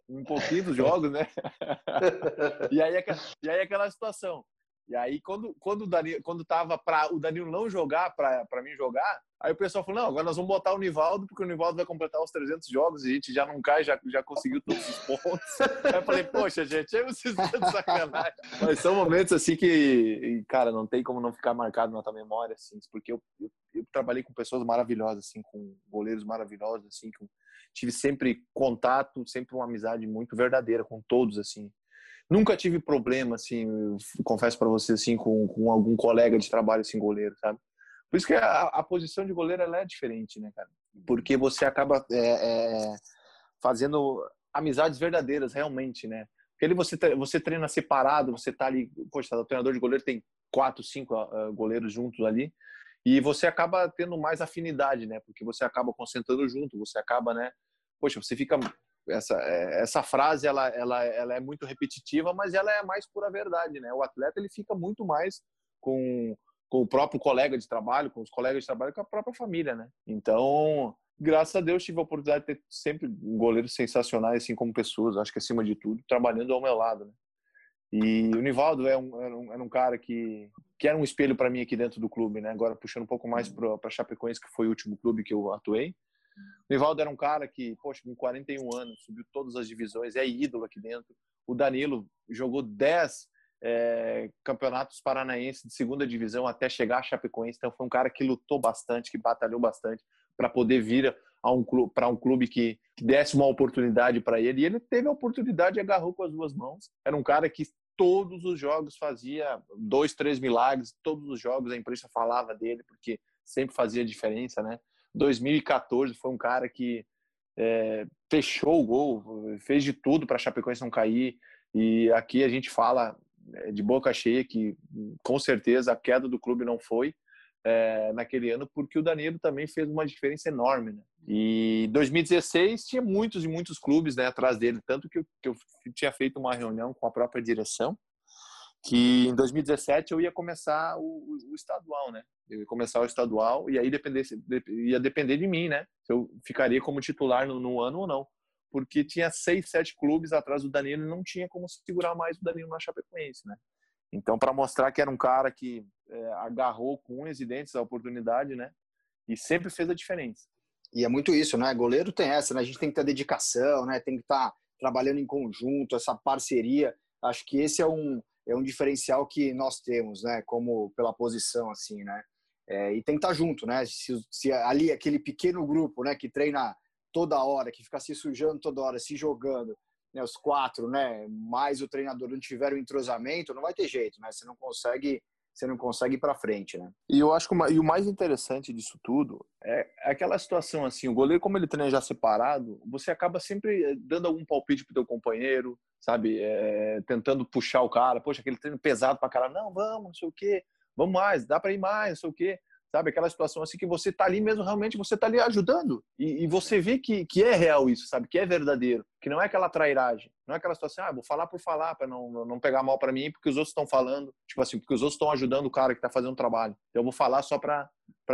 um pouquinho dos jogos, né? e, aí, e aí aquela situação. E aí, quando, quando, o Danilo, quando tava para o Danilo não jogar, para mim jogar, aí o pessoal falou: não, agora nós vamos botar o Nivaldo, porque o Nivaldo vai completar os 300 jogos e a gente já não cai, já, já conseguiu todos os pontos. aí eu falei: poxa, gente, aí vocês estão de sacanagem. Mas são momentos assim que, cara, não tem como não ficar marcado na tua memória, assim, porque eu, eu, eu trabalhei com pessoas maravilhosas, assim, com goleiros maravilhosos, assim, com, tive sempre contato, sempre uma amizade muito verdadeira com todos, assim. Nunca tive problema, assim, confesso para você, assim, com, com algum colega de trabalho, assim, goleiro, sabe? Por isso que a, a posição de goleiro, ela é diferente, né, cara? Porque você acaba é, é, fazendo amizades verdadeiras, realmente, né? Porque ali você, você treina separado, você tá ali, poxa, o treinador de goleiro tem quatro, cinco uh, goleiros juntos ali, e você acaba tendo mais afinidade, né? Porque você acaba concentrando junto, você acaba, né? Poxa, você fica essa, é, essa frase ela, ela, ela é muito repetitiva, mas ela é a mais pura verdade, né? O atleta ele fica muito mais com, com o próprio colega de trabalho, com os colegas de trabalho, com a própria família, né? Então, graças a Deus tive a oportunidade de ter sempre goleiros sensacionais, assim como pessoas, acho que acima de tudo, trabalhando ao meu lado, né? E o Nivaldo é um, era, um, era um cara que, que era um espelho para mim aqui dentro do clube, né? Agora puxando um pouco mais para Chapecoense, que foi o último clube que eu atuei. O Nivaldo era um cara que, poxa, com 41 anos, subiu todas as divisões, é ídolo aqui dentro. O Danilo jogou 10 é, campeonatos paranaenses de segunda divisão até chegar a Chapecoense. Então, foi um cara que lutou bastante, que batalhou bastante para poder vir a um clube, para um clube que, que desse uma oportunidade para ele. E ele teve a oportunidade e agarrou com as duas mãos. Era um cara que todos os jogos fazia dois, três milagres. Todos os jogos a imprensa falava dele, porque sempre fazia diferença, né? 2014 foi um cara que é, fechou o gol, fez de tudo para a Chapecoense não cair. E aqui a gente fala é, de boca cheia que com certeza a queda do clube não foi é, naquele ano, porque o Danilo também fez uma diferença enorme. Né? E 2016 tinha muitos e muitos clubes né, atrás dele, tanto que eu, que eu tinha feito uma reunião com a própria direção que em 2017 eu ia começar o, o, estadual, né? Eu ia começar o estadual e aí dependesse, ia depender de mim, né? Se eu ficaria como titular no, no, ano ou não. Porque tinha seis, sete clubes atrás do Danilo e não tinha como segurar mais o Danilo na Chapecoense, né? Então, para mostrar que era um cara que é, agarrou com unhas e dentes a oportunidade, né? E sempre fez a diferença. E é muito isso, né? Goleiro tem essa, né? A gente tem que ter dedicação, né? Tem que estar tá trabalhando em conjunto, essa parceria. Acho que esse é um, é um diferencial que nós temos, né? Como pela posição, assim, né? É, e tem que estar junto, né? Se, se, ali aquele pequeno grupo, né? Que treina toda hora, que fica se sujando toda hora, se jogando, né? Os quatro, né? Mais o treinador não tiver o entrosamento, não vai ter jeito, né? Você não consegue você não consegue ir para frente, né? E eu acho que o, e o mais interessante disso tudo é, é aquela situação assim, o goleiro como ele treina já separado, você acaba sempre eh, dando algum palpite pro teu companheiro, sabe? É, tentando puxar o cara, poxa, aquele treino pesado para cara, não, vamos, não sei o quê, vamos mais, dá para ir mais, não sei o quê sabe? Aquela situação assim que você tá ali mesmo, realmente você tá ali ajudando. E, e, você vê que, que é real isso, sabe? Que é verdadeiro. Que não é aquela trairagem. Não é aquela situação, ah, vou falar por falar, para não, não pegar mal para mim, porque os outros estão falando. Tipo assim, porque os outros estão ajudando o cara que tá fazendo o trabalho. Então eu vou falar só para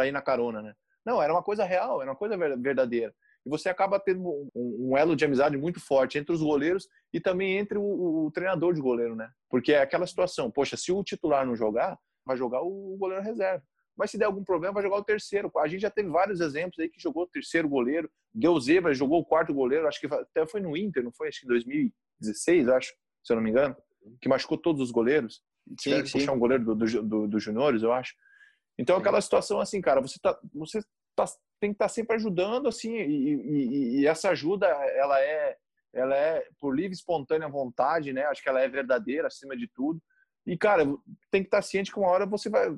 ir na carona, né? Não, era uma coisa real, era uma coisa verdadeira. E você acaba tendo um, um elo de amizade muito forte entre os goleiros e também entre o, o, o treinador de goleiro, né? Porque é aquela situação, poxa, se o titular não jogar, vai jogar o goleiro reserva mas se der algum problema, vai jogar o terceiro. A gente já teve vários exemplos aí que jogou o terceiro goleiro, deu zebra, jogou o quarto goleiro, acho que até foi no Inter, não foi? Acho que em 2020, 16, acho, se eu não me engano, que machucou todos os goleiros. Sim, sim. puxar um goleiro do, do, do, do juniores, eu acho. Então, aquela situação assim, cara, você, tá, você tá, tem que estar tá sempre ajudando, assim, e, e, e, essa ajuda, ela é, ela é por livre, espontânea vontade, né? Acho que ela é verdadeira, acima de tudo. E, cara, tem que estar tá ciente que uma hora você vai.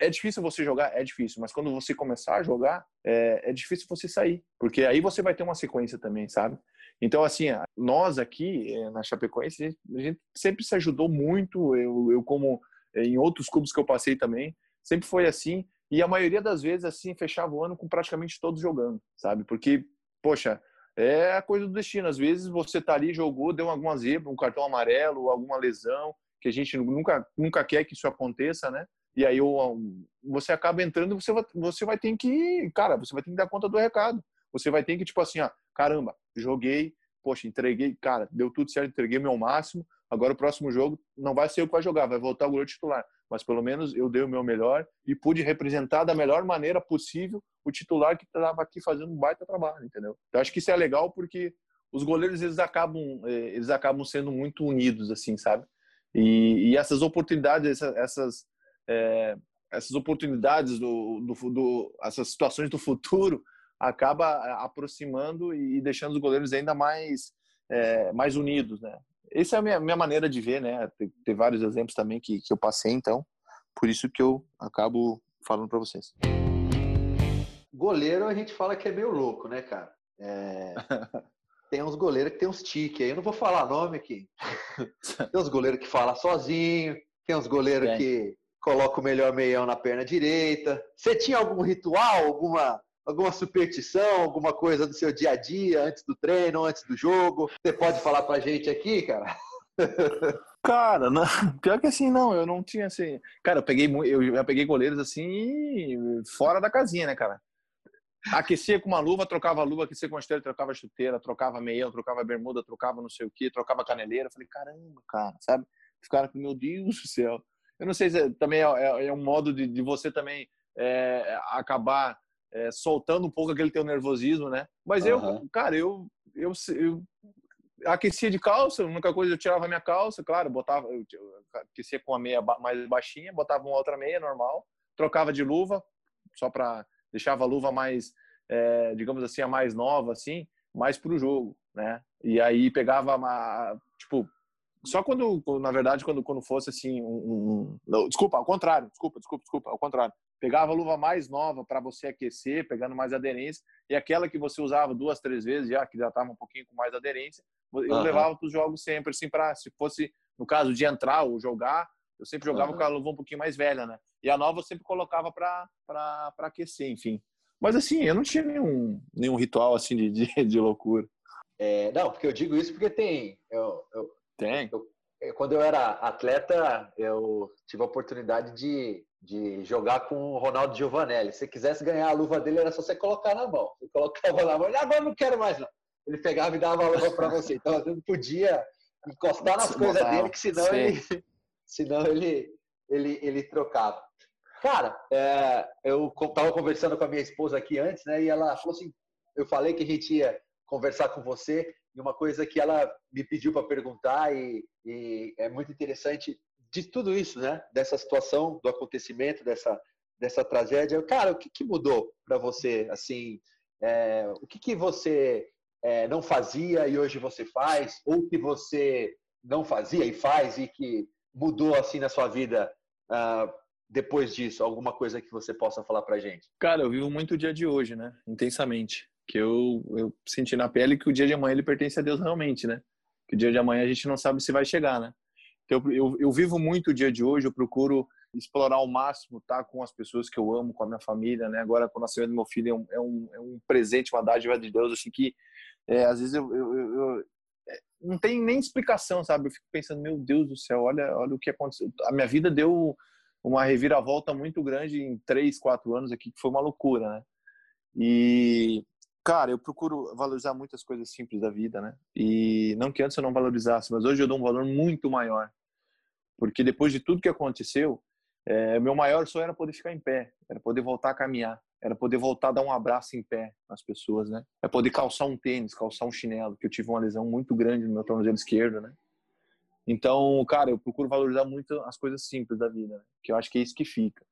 É difícil você jogar? É difícil, mas quando você começar a jogar, é, é difícil você sair, porque aí você vai ter uma sequência também, sabe? Então, assim, nós aqui eh, na Chapecoense, a gente, a gente sempre se ajudou muito. Eu, eu, como eh, em outros clubes que eu passei também, sempre foi assim. E a maioria das vezes, assim, fechava o ano com praticamente todos jogando, sabe? Porque, poxa, é a coisa do destino. Às vezes você tá ali, jogou, deu alguma zebra, um cartão amarelo, alguma lesão, que a gente nunca, nunca quer que isso aconteça, né? E aí você acaba entrando, você vai, você vai ter que, cara, você vai ter que dar conta do recado. Você vai ter que, tipo assim, ó, caramba, joguei, poxa, entreguei, cara, deu tudo certo, entreguei meu máximo. Agora o próximo jogo não vai ser eu que vai jogar, vai voltar o goleiro titular. Mas pelo menos eu dei o meu melhor e pude representar da melhor maneira possível o titular que estava aqui fazendo um baita trabalho, entendeu? Então acho que isso é legal porque os goleiros eles acabam eh, eles acabam sendo muito unidos assim, sabe? E, e essas oportunidades, essas é, essas oportunidades do, do, do, essas situações do futuro acaba eh, aproximando e deixando os goleiros ainda mais é, mais unidos, né? Essa é a minha, minha maneira de ver, né? Tem, tem vários exemplos também que, que eu passei, então por isso que eu acabo falando para vocês. Goleiro a gente fala que é meio louco, né, cara? É... tem uns goleiros que tem uns tiques aí, eu não vou falar nome aqui. tem uns goleiros que falam sozinho, tem uns goleiros que colocam o melhor meião na perna direita. Você tinha algum ritual, alguma alguma superstição, alguma coisa do seu dia a dia, antes do treino, antes do jogo? Você pode falar pra gente aqui, cara? Cara, não, pior que assim, não, eu não tinha assim. Cara, eu peguei eu já peguei goleiros assim fora da casinha, né, cara? Aquecia com uma luva, trocava a luva, aquecia com uma esteira, trocava a chuteira, trocava meião, trocava bermuda, trocava não sei o que, trocava caneleira. falei, caramba, cara, sabe? Ficaram com, meu Deus do céu. Eu não sei se é, também é, é, é, um modo de, de você também é, acabar é, soltando um pouco aquele teu nervosismo, né? Mas uhum. eu, cara, eu, eu, eu aquecia de calça, a única coisa eu tirava a minha calça, claro, botava, eu, aquecia com a meia mais baixinha, botava uma outra meia normal, trocava de luva, só para deixava a luva mais, é, digamos assim, a mais nova, assim, mais para o jogo, né? E aí pegava uma, tipo, só quando, na verdade, quando, quando fosse assim, um, um, desculpa, ao contrário, desculpa, desculpa, desculpa, ao contrário. Pegava a luva mais nova para você aquecer, pegando mais aderência, e aquela que você usava duas, três vezes já, que já estava um pouquinho com mais aderência, eu uhum. levava para os jogos sempre, assim, para se fosse, no caso de entrar ou jogar, eu sempre jogava uhum. com a luva um pouquinho mais velha, né? E a nova eu sempre colocava para aquecer, enfim. Mas assim, eu não tinha nenhum, nenhum ritual assim de, de, de loucura. É, não, porque eu digo isso porque tem. Eu, eu, tem. Eu, quando eu era atleta, eu tive a oportunidade de, de jogar com o Ronaldo Giovanelli. Se quisesse ganhar a luva dele, era só você colocar na mão. Você colocava na mão, ele agora não quero mais, não. Ele pegava e dava a luva para você. Então, você não podia encostar nas coisas dele, que senão ele, senão ele, ele, ele trocava. Cara, é, eu estava conversando com a minha esposa aqui antes, né? E ela falou assim: eu falei que a gente ia conversar com você e uma coisa que ela me pediu para perguntar e, e, é muito interessante de tudo isso, né? Dessa situação, do acontecimento, dessa dessa tragédia. Cara, o que, que mudou para você? Assim, é, o que, que você é, não fazia e hoje você faz, ou que você não fazia e faz e que mudou assim na sua vida uh, depois disso? Alguma coisa que você possa falar para gente? Cara, eu vivo muito o dia de hoje, né? Intensamente que eu, eu senti na pele que o dia de amanhã ele pertence a Deus realmente, né? Que o dia de amanhã a gente não sabe se vai chegar, né? Então, eu, eu, eu vivo muito o dia de hoje, eu procuro explorar ao máximo, tá? Com as pessoas que eu amo, com a minha família, né? Agora, com o nascimento do meu filho, é um, é um, é um presente, uma dádiva de Deus, assim, que é, às vezes eu, eu, eu, é, não tem nem explicação, sabe? Eu fico pensando, meu Deus do céu, olha, olha o que aconteceu. A minha vida deu uma reviravolta muito grande em três, quatro anos aqui, que foi uma loucura, né? E Cara, eu procuro valorizar muitas coisas simples da vida, né? E não que antes eu não valorizasse, mas hoje eu dou um valor muito maior. Porque depois de tudo que aconteceu, é, meu maior sonho era poder ficar em pé, era poder voltar a caminhar, era poder voltar a dar um abraço em pé nas pessoas, né? É poder calçar um tênis, calçar um chinelo, que eu tive uma lesão muito grande no meu tornozelo esquerdo, né? Então, cara, eu procuro valorizar muito as coisas simples da vida, né? que eu acho que é isso que fica.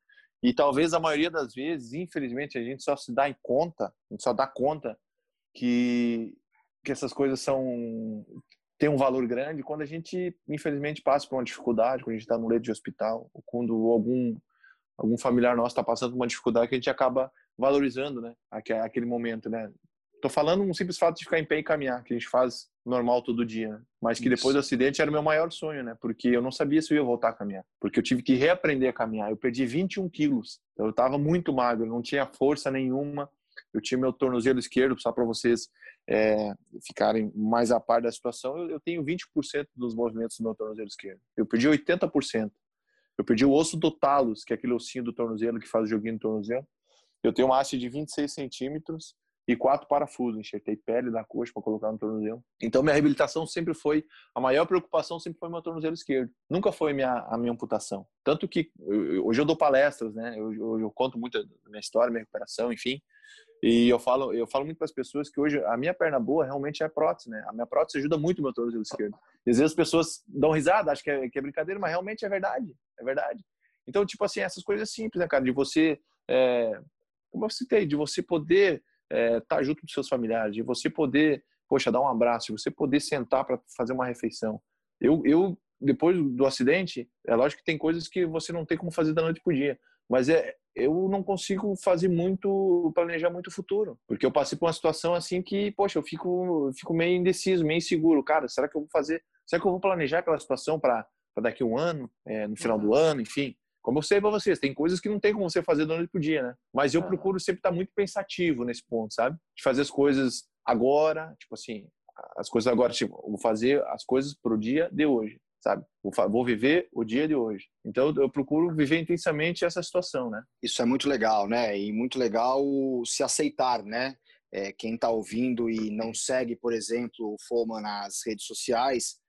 E talvez a maioria das vezes, infelizmente, a gente só se dá em conta, a gente só dá conta que, que essas coisas são têm um valor grande quando a gente, infelizmente, passa por uma dificuldade, quando a gente está no leito de hospital, ou quando algum algum familiar nosso está passando por uma dificuldade que a gente acaba valorizando, né, aquele momento, né. Falando um simples fato de ficar em pé e caminhar, que a gente faz normal todo dia, mas que depois do acidente era o meu maior sonho, né? Porque eu não sabia se eu ia voltar a caminhar, porque eu tive que reaprender a caminhar. Eu perdi 21 quilos, eu estava muito magro, não tinha força nenhuma. Eu tinha meu tornozelo esquerdo, só para vocês é, ficarem mais a par da situação. Eu, eu tenho 20% dos movimentos do meu tornozelo esquerdo. Eu perdi 80%. Eu perdi o osso do talos, que é aquele ossinho do tornozelo que faz o joguinho no tornozelo. Eu tenho uma haste de 26 centímetros e quatro parafusos. Enxertei pele da coxa para colocar no tornozelo. Então, minha reabilitação sempre foi, a maior preocupação sempre foi meu tornozelo esquerdo. Nunca foi minha, a minha amputação. Tanto que hoje eu dou palestras, né? Eu, eu, eu, conto muito da minha história, minha recuperação, enfim. E eu falo, eu falo muito para as pessoas que hoje a minha perna boa realmente é a prótese, né? A minha prótese ajuda muito o meu tornozelo esquerdo. E às vezes as pessoas dão risada, acham que é, que é brincadeira, mas realmente é verdade. É verdade. Então, tipo assim, essas coisas simples, né, cara? De você, é, como eu citei, de você poder estar é, tá junto dos seus familiares, de você poder, poxa, dar um abraço, de você poder sentar para fazer uma refeição. Eu, eu, depois do acidente, é lógico que tem coisas que você não tem como fazer da noite para o dia, mas é, eu não consigo fazer muito, planejar muito o futuro, porque eu passei por uma situação assim que, poxa, eu fico, fico meio indeciso, meio inseguro. Cara, será que eu vou fazer, será que eu vou planejar aquela situação para daqui a um ano, é, no final do uhum. ano, enfim? Como eu sei para vocês, tem coisas que não tem como você fazer noite pro dia, né? Mas eu procuro sempre estar muito pensativo nesse ponto, sabe? De fazer as coisas agora, tipo assim, as coisas agora, tipo, vou fazer as coisas pro dia de hoje, sabe? Vou viver o dia de hoje. Então eu procuro viver intensamente essa situação, né? Isso é muito legal, né? E muito legal se aceitar, né? É, quem está ouvindo e não segue, por exemplo, o Foma nas redes sociais,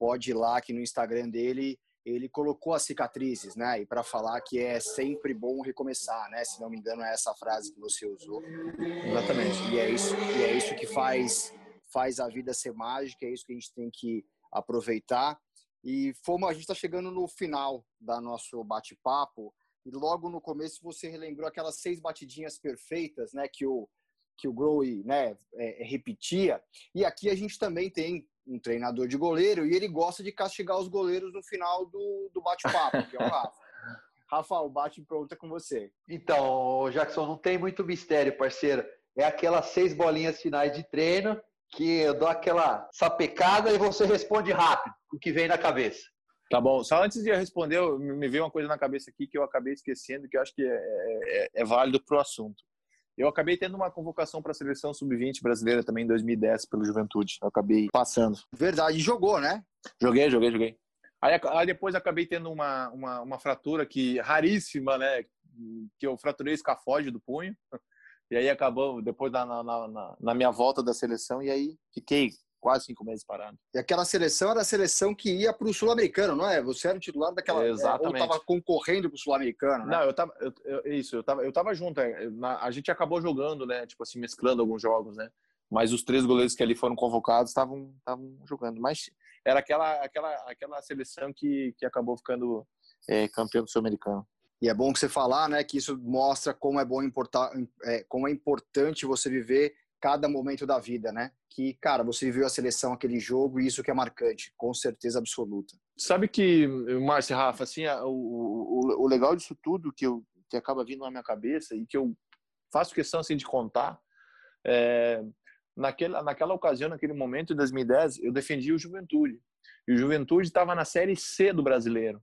pode ir lá aqui no Instagram dele ele colocou as cicatrizes, né? E para falar que é sempre bom recomeçar, né? Se não me engano é essa frase que você usou. Exatamente. E é isso, e é isso que faz faz a vida ser mágica, é isso que a gente tem que aproveitar. E fomos, a gente está chegando no final da nosso bate-papo e logo no começo você relembrou aquelas seis batidinhas perfeitas, né? Que o que o Growy, né, é, repetia. E aqui a gente também tem um treinador de goleiro e ele gosta de castigar os goleiros no final do, do bate-papo, que é o Rafa. Rafa, o bate pronto é com você. Então, Jackson, não tem muito mistério, parceiro. É aquelas seis bolinhas finais de treino que eu dou aquela sapecada e você responde rápido o que vem na cabeça. Tá bom. Só antes de eu responder, me veio uma coisa na cabeça aqui que eu acabei esquecendo, que eu acho que é, é, é, é válido para o assunto. Eu acabei tendo uma convocação para a seleção sub-20 brasileira também em 2010 pelo Juventude. Eu acabei passando. Verdade, jogou, né? Joguei, joguei, joguei. Aí, aí depois acabei tendo uma, uma, uma, fratura que raríssima, né? Que eu fraturei o escafóide do punho. E aí acabou depois na, na, na, na minha volta da seleção e aí fiquei quase cinco meses parado. E aquela seleção era a seleção que ia para o Sul-Americano, não é? Você era o titular daquela. É, exatamente. ou estava concorrendo para o Sul-Americano, né? Não, eu tava. Eu, eu, isso, eu tava, eu tava junto. É, na, a gente acabou jogando, né? Tipo assim, mesclando alguns jogos, né? Mas os três goleiros que ali foram convocados estavam jogando. Mas era aquela, aquela, aquela seleção que, que acabou ficando é, campeão do Sul-Americano. E é bom que você falar, né, que isso mostra como é bom importar, é, como é importante você viver cada momento da vida, né? Que, cara, você viveu a seleção, aquele jogo, e isso que é marcante, com certeza absoluta. Sabe que, Márcio Rafa, assim, o, o, o legal disso tudo que, eu, que acaba vindo na minha cabeça e que eu faço questão, assim, de contar, é, naquela, naquela ocasião, naquele momento, em 2010, eu defendi o Juventude. E o Juventude estava na Série C do Brasileiro.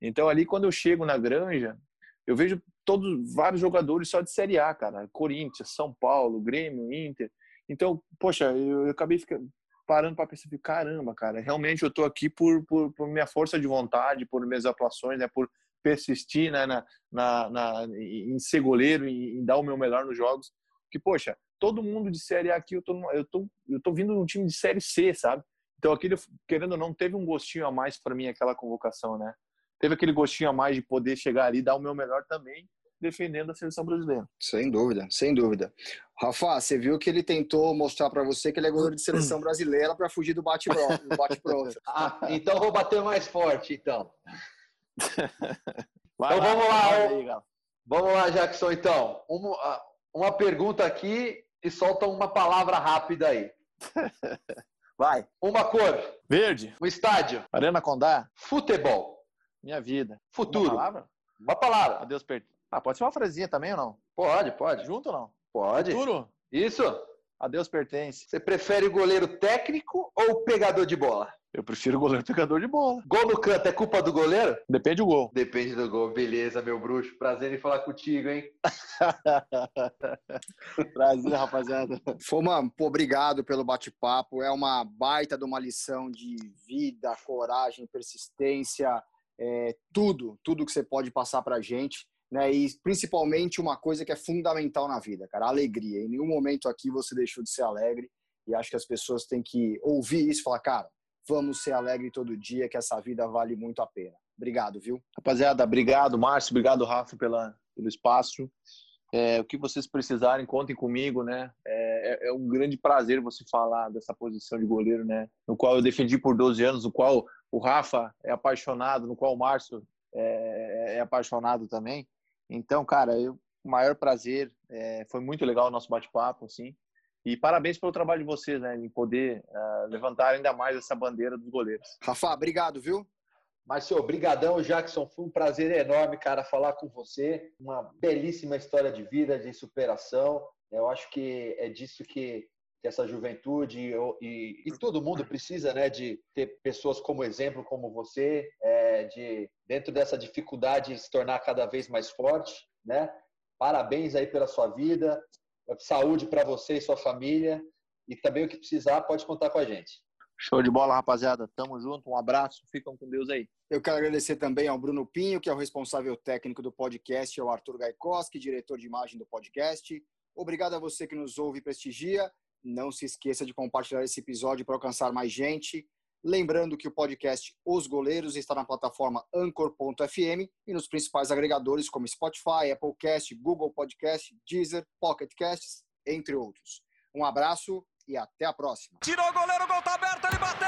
Então, ali, quando eu chego na Granja, eu vejo todos vários jogadores só de Série A, cara. Corinthians, São Paulo, Grêmio, Inter. Então, poxa, eu, eu acabei ficando, parando para perceber, caramba, cara, realmente eu estou aqui por, por, por, minha força de vontade, por minhas atuações, né, por persistir né, na, na, na, em ser goleiro, em, em dar o meu melhor nos jogos. Que, poxa, todo mundo de Série A aqui, eu tô, eu tô, eu tô vindo de um time de Série C, sabe? Então, aquele, querendo ou não, teve um gostinho a mais para mim aquela convocação, né? Teve aquele gostinho a mais de poder chegar ali, dar o meu melhor também defendendo a seleção brasileira. Sem dúvida, sem dúvida. Rafa, você viu que ele tentou mostrar para você que ele é goleiro de seleção brasileira para fugir do bate-pronto. Bate ah, então vou bater mais forte, então. Vai então lá, vamos lá. Aí, vamos lá, Jackson, então. Uma, uma pergunta aqui e solta uma palavra rápida aí. Vai. Uma cor. Verde. Um estádio. Arena Condá. Futebol. Minha vida. Futuro. Uma palavra? Uma palavra. Adeus, per... Ah, pode ser uma frasinha também ou não? Pode, pode. Junto ou não? Pode. Futuro? Isso. Adeus pertence. Você prefere o goleiro técnico ou o pegador de bola? Eu prefiro o goleiro pegador de bola. Gol no canto é culpa do goleiro? Depende do gol. Depende do gol. Beleza, meu bruxo. Prazer em falar contigo, hein? Prazer, rapaziada. Foma, pô, obrigado pelo bate-papo. É uma baita de uma lição de vida, coragem, persistência, é, tudo, tudo que você pode passar pra gente né? E principalmente uma coisa que é fundamental na vida, cara, a alegria. Em nenhum momento aqui você deixou de ser alegre e acho que as pessoas têm que ouvir isso e falar, cara, vamos ser alegre todo dia, que essa vida vale muito a pena. Obrigado, viu? Rapaziada, obrigado, Márcio, obrigado, Rafa, pela, pelo espaço. É, o que vocês precisarem, contem comigo, né? É, é, é, um grande prazer você falar dessa posição de goleiro, né? No qual eu defendi por 12 anos, no qual o Rafa é apaixonado, no qual o Márcio é, é apaixonado também. Então, cara, eu, o maior prazer. É, foi muito legal o nosso bate-papo, assim. E parabéns pelo trabalho de vocês, né? Em poder uh, levantar ainda mais essa bandeira dos goleiros. Rafa, obrigado, viu? Márcio, obrigadão, Jackson. Foi um prazer enorme, cara, falar com você. Uma belíssima história de vida, de superação. Eu acho que é disso que, que essa juventude e, e, e, todo mundo precisa, né? De ter pessoas como exemplo, como você, é, de dentro dessa dificuldade se tornar cada vez mais forte, né? Parabéns aí pela sua vida, saúde para você e sua família e também o que precisar pode contar com a gente. Show de bola, rapaziada. Tamo junto. Um abraço. Ficam com Deus aí. Eu quero agradecer também ao Bruno Pinho, que é o responsável técnico do podcast, ao Arthur Gaikoski, diretor de imagem do podcast. Obrigado a você que nos ouve e prestigia. Não se esqueça de compartilhar esse episódio para alcançar mais gente. Lembrando que o podcast Os Goleiros está na plataforma Anchor.fm e nos principais agregadores como Spotify, Applecast, Google Podcast, Deezer, Pocket Casts, entre outros. Um abraço e até a próxima. Tirou o goleiro, o gol tá aberto, ele bateu!